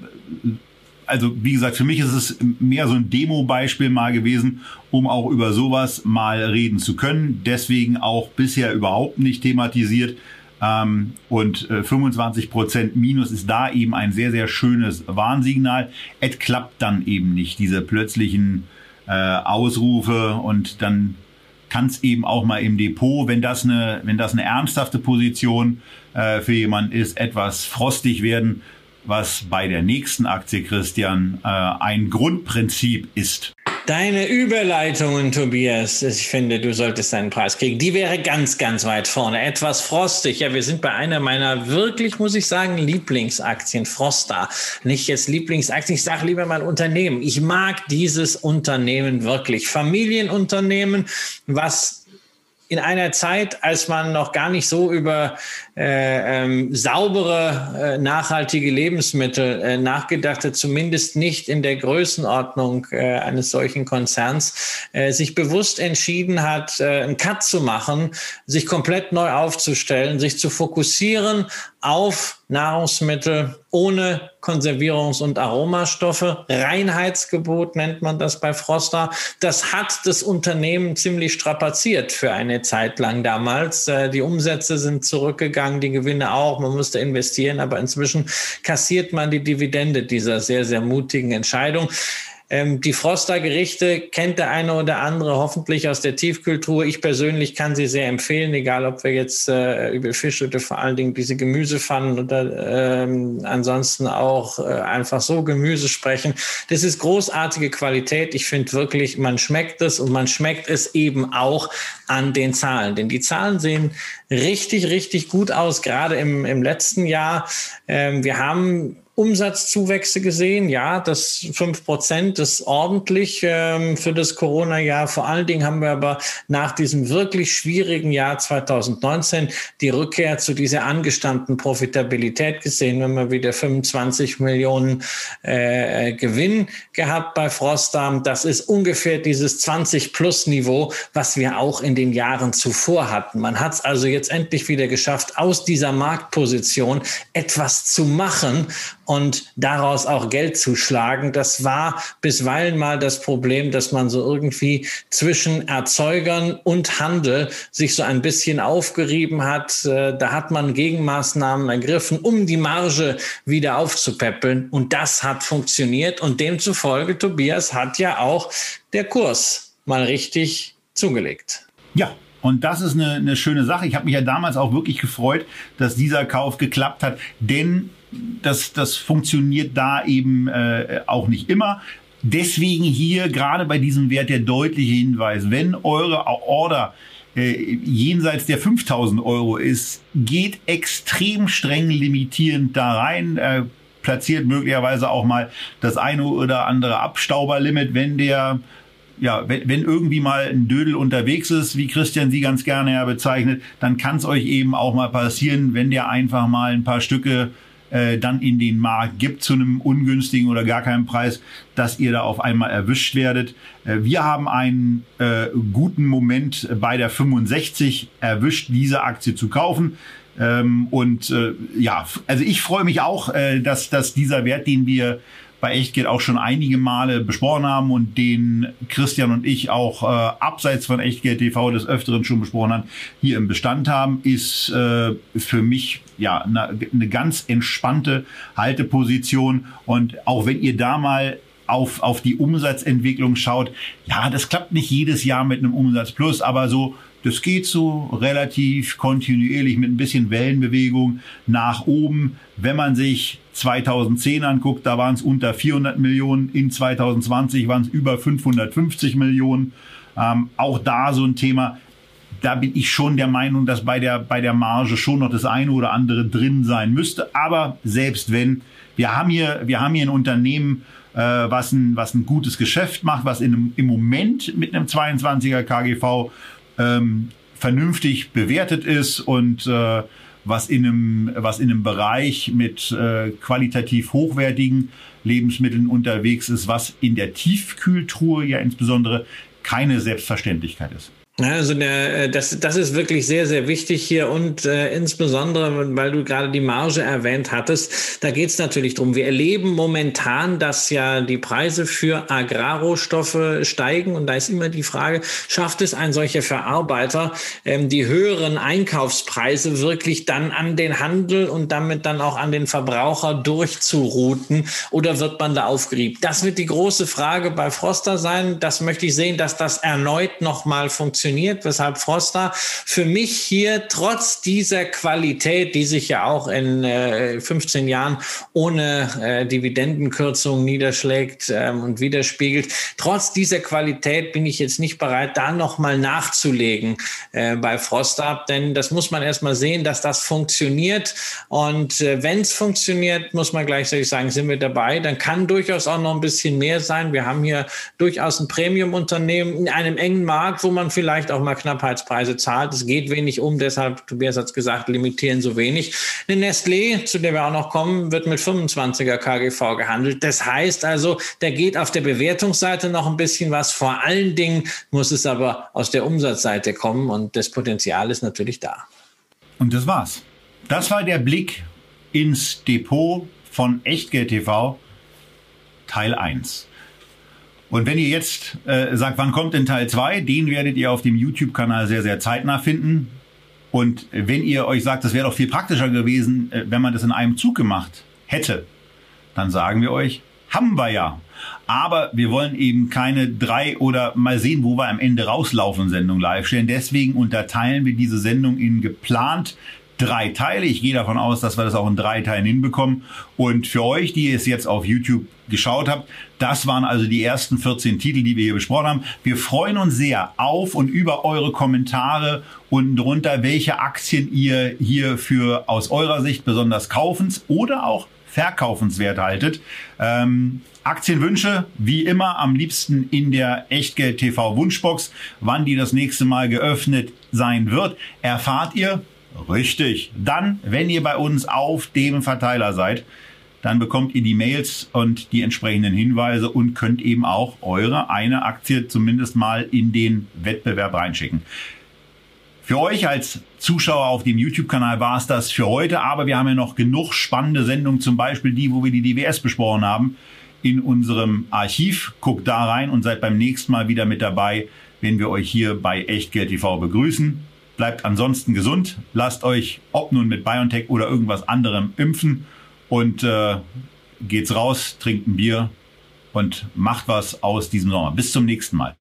also wie gesagt, für mich ist es mehr so ein Demo-Beispiel mal gewesen, um auch über sowas mal reden zu können. Deswegen auch bisher überhaupt nicht thematisiert. Ähm, und äh, 25 Prozent Minus ist da eben ein sehr, sehr schönes Warnsignal. Es klappt dann eben nicht, diese plötzlichen äh, Ausrufe und dann kann es eben auch mal im Depot, wenn das eine, wenn das eine ernsthafte Position äh, für jemanden ist, etwas frostig werden, was bei der nächsten Aktie, Christian, äh, ein Grundprinzip ist. Deine Überleitungen, Tobias, ich finde, du solltest deinen Preis kriegen. Die wäre ganz, ganz weit vorne. Etwas frostig. Ja, wir sind bei einer meiner wirklich, muss ich sagen, Lieblingsaktien. Frosta. Nicht jetzt Lieblingsaktien. Ich sage lieber mal Unternehmen. Ich mag dieses Unternehmen wirklich. Familienunternehmen, was in einer Zeit, als man noch gar nicht so über äh, ähm, saubere, äh, nachhaltige Lebensmittel äh, nachgedacht hat, zumindest nicht in der Größenordnung äh, eines solchen Konzerns, äh, sich bewusst entschieden hat, äh, einen Cut zu machen, sich komplett neu aufzustellen, sich zu fokussieren auf Nahrungsmittel ohne Konservierungs- und Aromastoffe. Reinheitsgebot nennt man das bei Froster. Das hat das Unternehmen ziemlich strapaziert für eine Zeit lang damals. Äh, die Umsätze sind zurückgegangen, die Gewinne auch. Man musste investieren, aber inzwischen kassiert man die Dividende dieser sehr, sehr mutigen Entscheidung. Ähm, die Froster-Gerichte kennt der eine oder andere hoffentlich aus der Tiefkultur. Ich persönlich kann sie sehr empfehlen, egal ob wir jetzt äh, über Fisch oder vor allen Dingen diese Gemüsepfannen oder ähm, ansonsten auch äh, einfach so Gemüse sprechen. Das ist großartige Qualität. Ich finde wirklich, man schmeckt es und man schmeckt es eben auch an den Zahlen. Denn die Zahlen sehen richtig, richtig gut aus, gerade im, im letzten Jahr. Ähm, wir haben Umsatzzuwächse gesehen. Ja, das fünf Prozent ist ordentlich ähm, für das Corona-Jahr. Vor allen Dingen haben wir aber nach diesem wirklich schwierigen Jahr 2019 die Rückkehr zu dieser angestammten Profitabilität gesehen. Wenn wir wieder 25 Millionen äh, Gewinn gehabt bei Frostam, das ist ungefähr dieses 20 plus Niveau, was wir auch in den Jahren zuvor hatten. Man hat es also jetzt endlich wieder geschafft, aus dieser Marktposition etwas zu machen und daraus auch Geld zu schlagen. Das war bisweilen mal das Problem, dass man so irgendwie zwischen Erzeugern und Handel sich so ein bisschen aufgerieben hat. Äh, da hat man Gegenmaßnahmen ergriffen, um die Marge wieder aufzupäppeln. Und das hat funktioniert. Und demzufolge, Tobias, hat ja auch der Kurs mal richtig zugelegt. Ja, und das ist eine, eine schöne Sache. Ich habe mich ja damals auch wirklich gefreut, dass dieser Kauf geklappt hat, denn das, das funktioniert da eben äh, auch nicht immer. Deswegen hier gerade bei diesem Wert der deutliche Hinweis, wenn eure Order äh, jenseits der 5000 Euro ist, geht extrem streng limitierend da rein. Äh, platziert möglicherweise auch mal das eine oder andere Abstauberlimit, wenn der ja, wenn, wenn irgendwie mal ein Dödel unterwegs ist, wie Christian sie ganz gerne ja bezeichnet, dann kann es euch eben auch mal passieren, wenn der einfach mal ein paar Stücke äh, dann in den Markt gibt zu einem ungünstigen oder gar keinen Preis, dass ihr da auf einmal erwischt werdet. Äh, wir haben einen äh, guten Moment bei der 65 erwischt, diese Aktie zu kaufen. Ähm, und äh, ja, also ich freue mich auch, äh, dass, dass dieser Wert, den wir bei Echtgeld auch schon einige Male besprochen haben und den Christian und ich auch äh, abseits von Echtgeld TV des Öfteren schon besprochen haben, hier im Bestand haben, ist äh, für mich ja eine, eine ganz entspannte Halteposition. Und auch wenn ihr da mal auf, auf die Umsatzentwicklung schaut, ja, das klappt nicht jedes Jahr mit einem Umsatz plus, aber so das geht so relativ kontinuierlich mit ein bisschen Wellenbewegung nach oben. Wenn man sich 2010 anguckt, da waren es unter 400 Millionen. In 2020 waren es über 550 Millionen. Ähm, auch da so ein Thema. Da bin ich schon der Meinung, dass bei der, bei der Marge schon noch das eine oder andere drin sein müsste. Aber selbst wenn, wir haben hier, wir haben hier ein Unternehmen, äh, was, ein, was ein gutes Geschäft macht, was in im Moment mit einem 22er KGV ähm, vernünftig bewertet ist und äh, was in einem, was in einem Bereich mit äh, qualitativ hochwertigen Lebensmitteln unterwegs ist, was in der Tiefkühltruhe ja insbesondere keine Selbstverständlichkeit ist. Also der, äh, das, das ist wirklich sehr, sehr wichtig hier und äh, insbesondere, weil du gerade die Marge erwähnt hattest, da geht es natürlich drum. Wir erleben momentan, dass ja die Preise für Agrarrohstoffe steigen und da ist immer die Frage, schafft es ein solcher Verarbeiter, ähm, die höheren Einkaufspreise wirklich dann an den Handel und damit dann auch an den Verbraucher durchzuruten oder wird man da aufgerieben? Das wird die große Frage bei Froster sein. Das möchte ich sehen, dass das erneut nochmal funktioniert funktioniert, weshalb Froster für mich hier trotz dieser Qualität, die sich ja auch in äh, 15 Jahren ohne äh, Dividendenkürzung niederschlägt ähm, und widerspiegelt, trotz dieser Qualität bin ich jetzt nicht bereit, da nochmal nachzulegen äh, bei Froster, denn das muss man erstmal sehen, dass das funktioniert. Und äh, wenn es funktioniert, muss man gleichzeitig sagen, sind wir dabei, dann kann durchaus auch noch ein bisschen mehr sein. Wir haben hier durchaus ein Premium-Unternehmen in einem engen Markt, wo man vielleicht vielleicht auch mal Knappheitspreise zahlt. Es geht wenig um, deshalb, Tobias hat es gesagt, limitieren so wenig. Eine Nestlé, zu der wir auch noch kommen, wird mit 25er KGV gehandelt. Das heißt also, da geht auf der Bewertungsseite noch ein bisschen was. Vor allen Dingen muss es aber aus der Umsatzseite kommen und das Potenzial ist natürlich da. Und das war's. Das war der Blick ins Depot von Echtgeld TV Teil 1. Und wenn ihr jetzt äh, sagt, wann kommt denn Teil 2, den werdet ihr auf dem YouTube-Kanal sehr, sehr zeitnah finden. Und wenn ihr euch sagt, das wäre doch viel praktischer gewesen, äh, wenn man das in einem Zug gemacht hätte, dann sagen wir euch, haben wir ja. Aber wir wollen eben keine drei oder mal sehen, wo wir am Ende rauslaufen Sendung live stellen. Deswegen unterteilen wir diese Sendung in geplant drei Teile. Ich gehe davon aus, dass wir das auch in drei Teilen hinbekommen. Und für euch, die es jetzt auf YouTube geschaut habt, das waren also die ersten 14 Titel, die wir hier besprochen haben. Wir freuen uns sehr auf und über eure Kommentare unten drunter, welche Aktien ihr hier für aus eurer Sicht besonders kaufens oder auch verkaufenswert haltet. Ähm, Aktienwünsche, wie immer, am liebsten in der Echtgeld TV Wunschbox. Wann die das nächste Mal geöffnet sein wird, erfahrt ihr Richtig. Dann, wenn ihr bei uns auf dem Verteiler seid, dann bekommt ihr die Mails und die entsprechenden Hinweise und könnt eben auch eure eine Aktie zumindest mal in den Wettbewerb reinschicken. Für euch als Zuschauer auf dem YouTube-Kanal war es das für heute, aber wir haben ja noch genug spannende Sendungen, zum Beispiel die, wo wir die DWS besprochen haben, in unserem Archiv. Guckt da rein und seid beim nächsten Mal wieder mit dabei, wenn wir euch hier bei Echtgeld TV begrüßen. Bleibt ansonsten gesund, lasst euch, ob nun mit BioNTech oder irgendwas anderem, impfen und äh, geht's raus, trinkt ein Bier und macht was aus diesem Sommer. Bis zum nächsten Mal.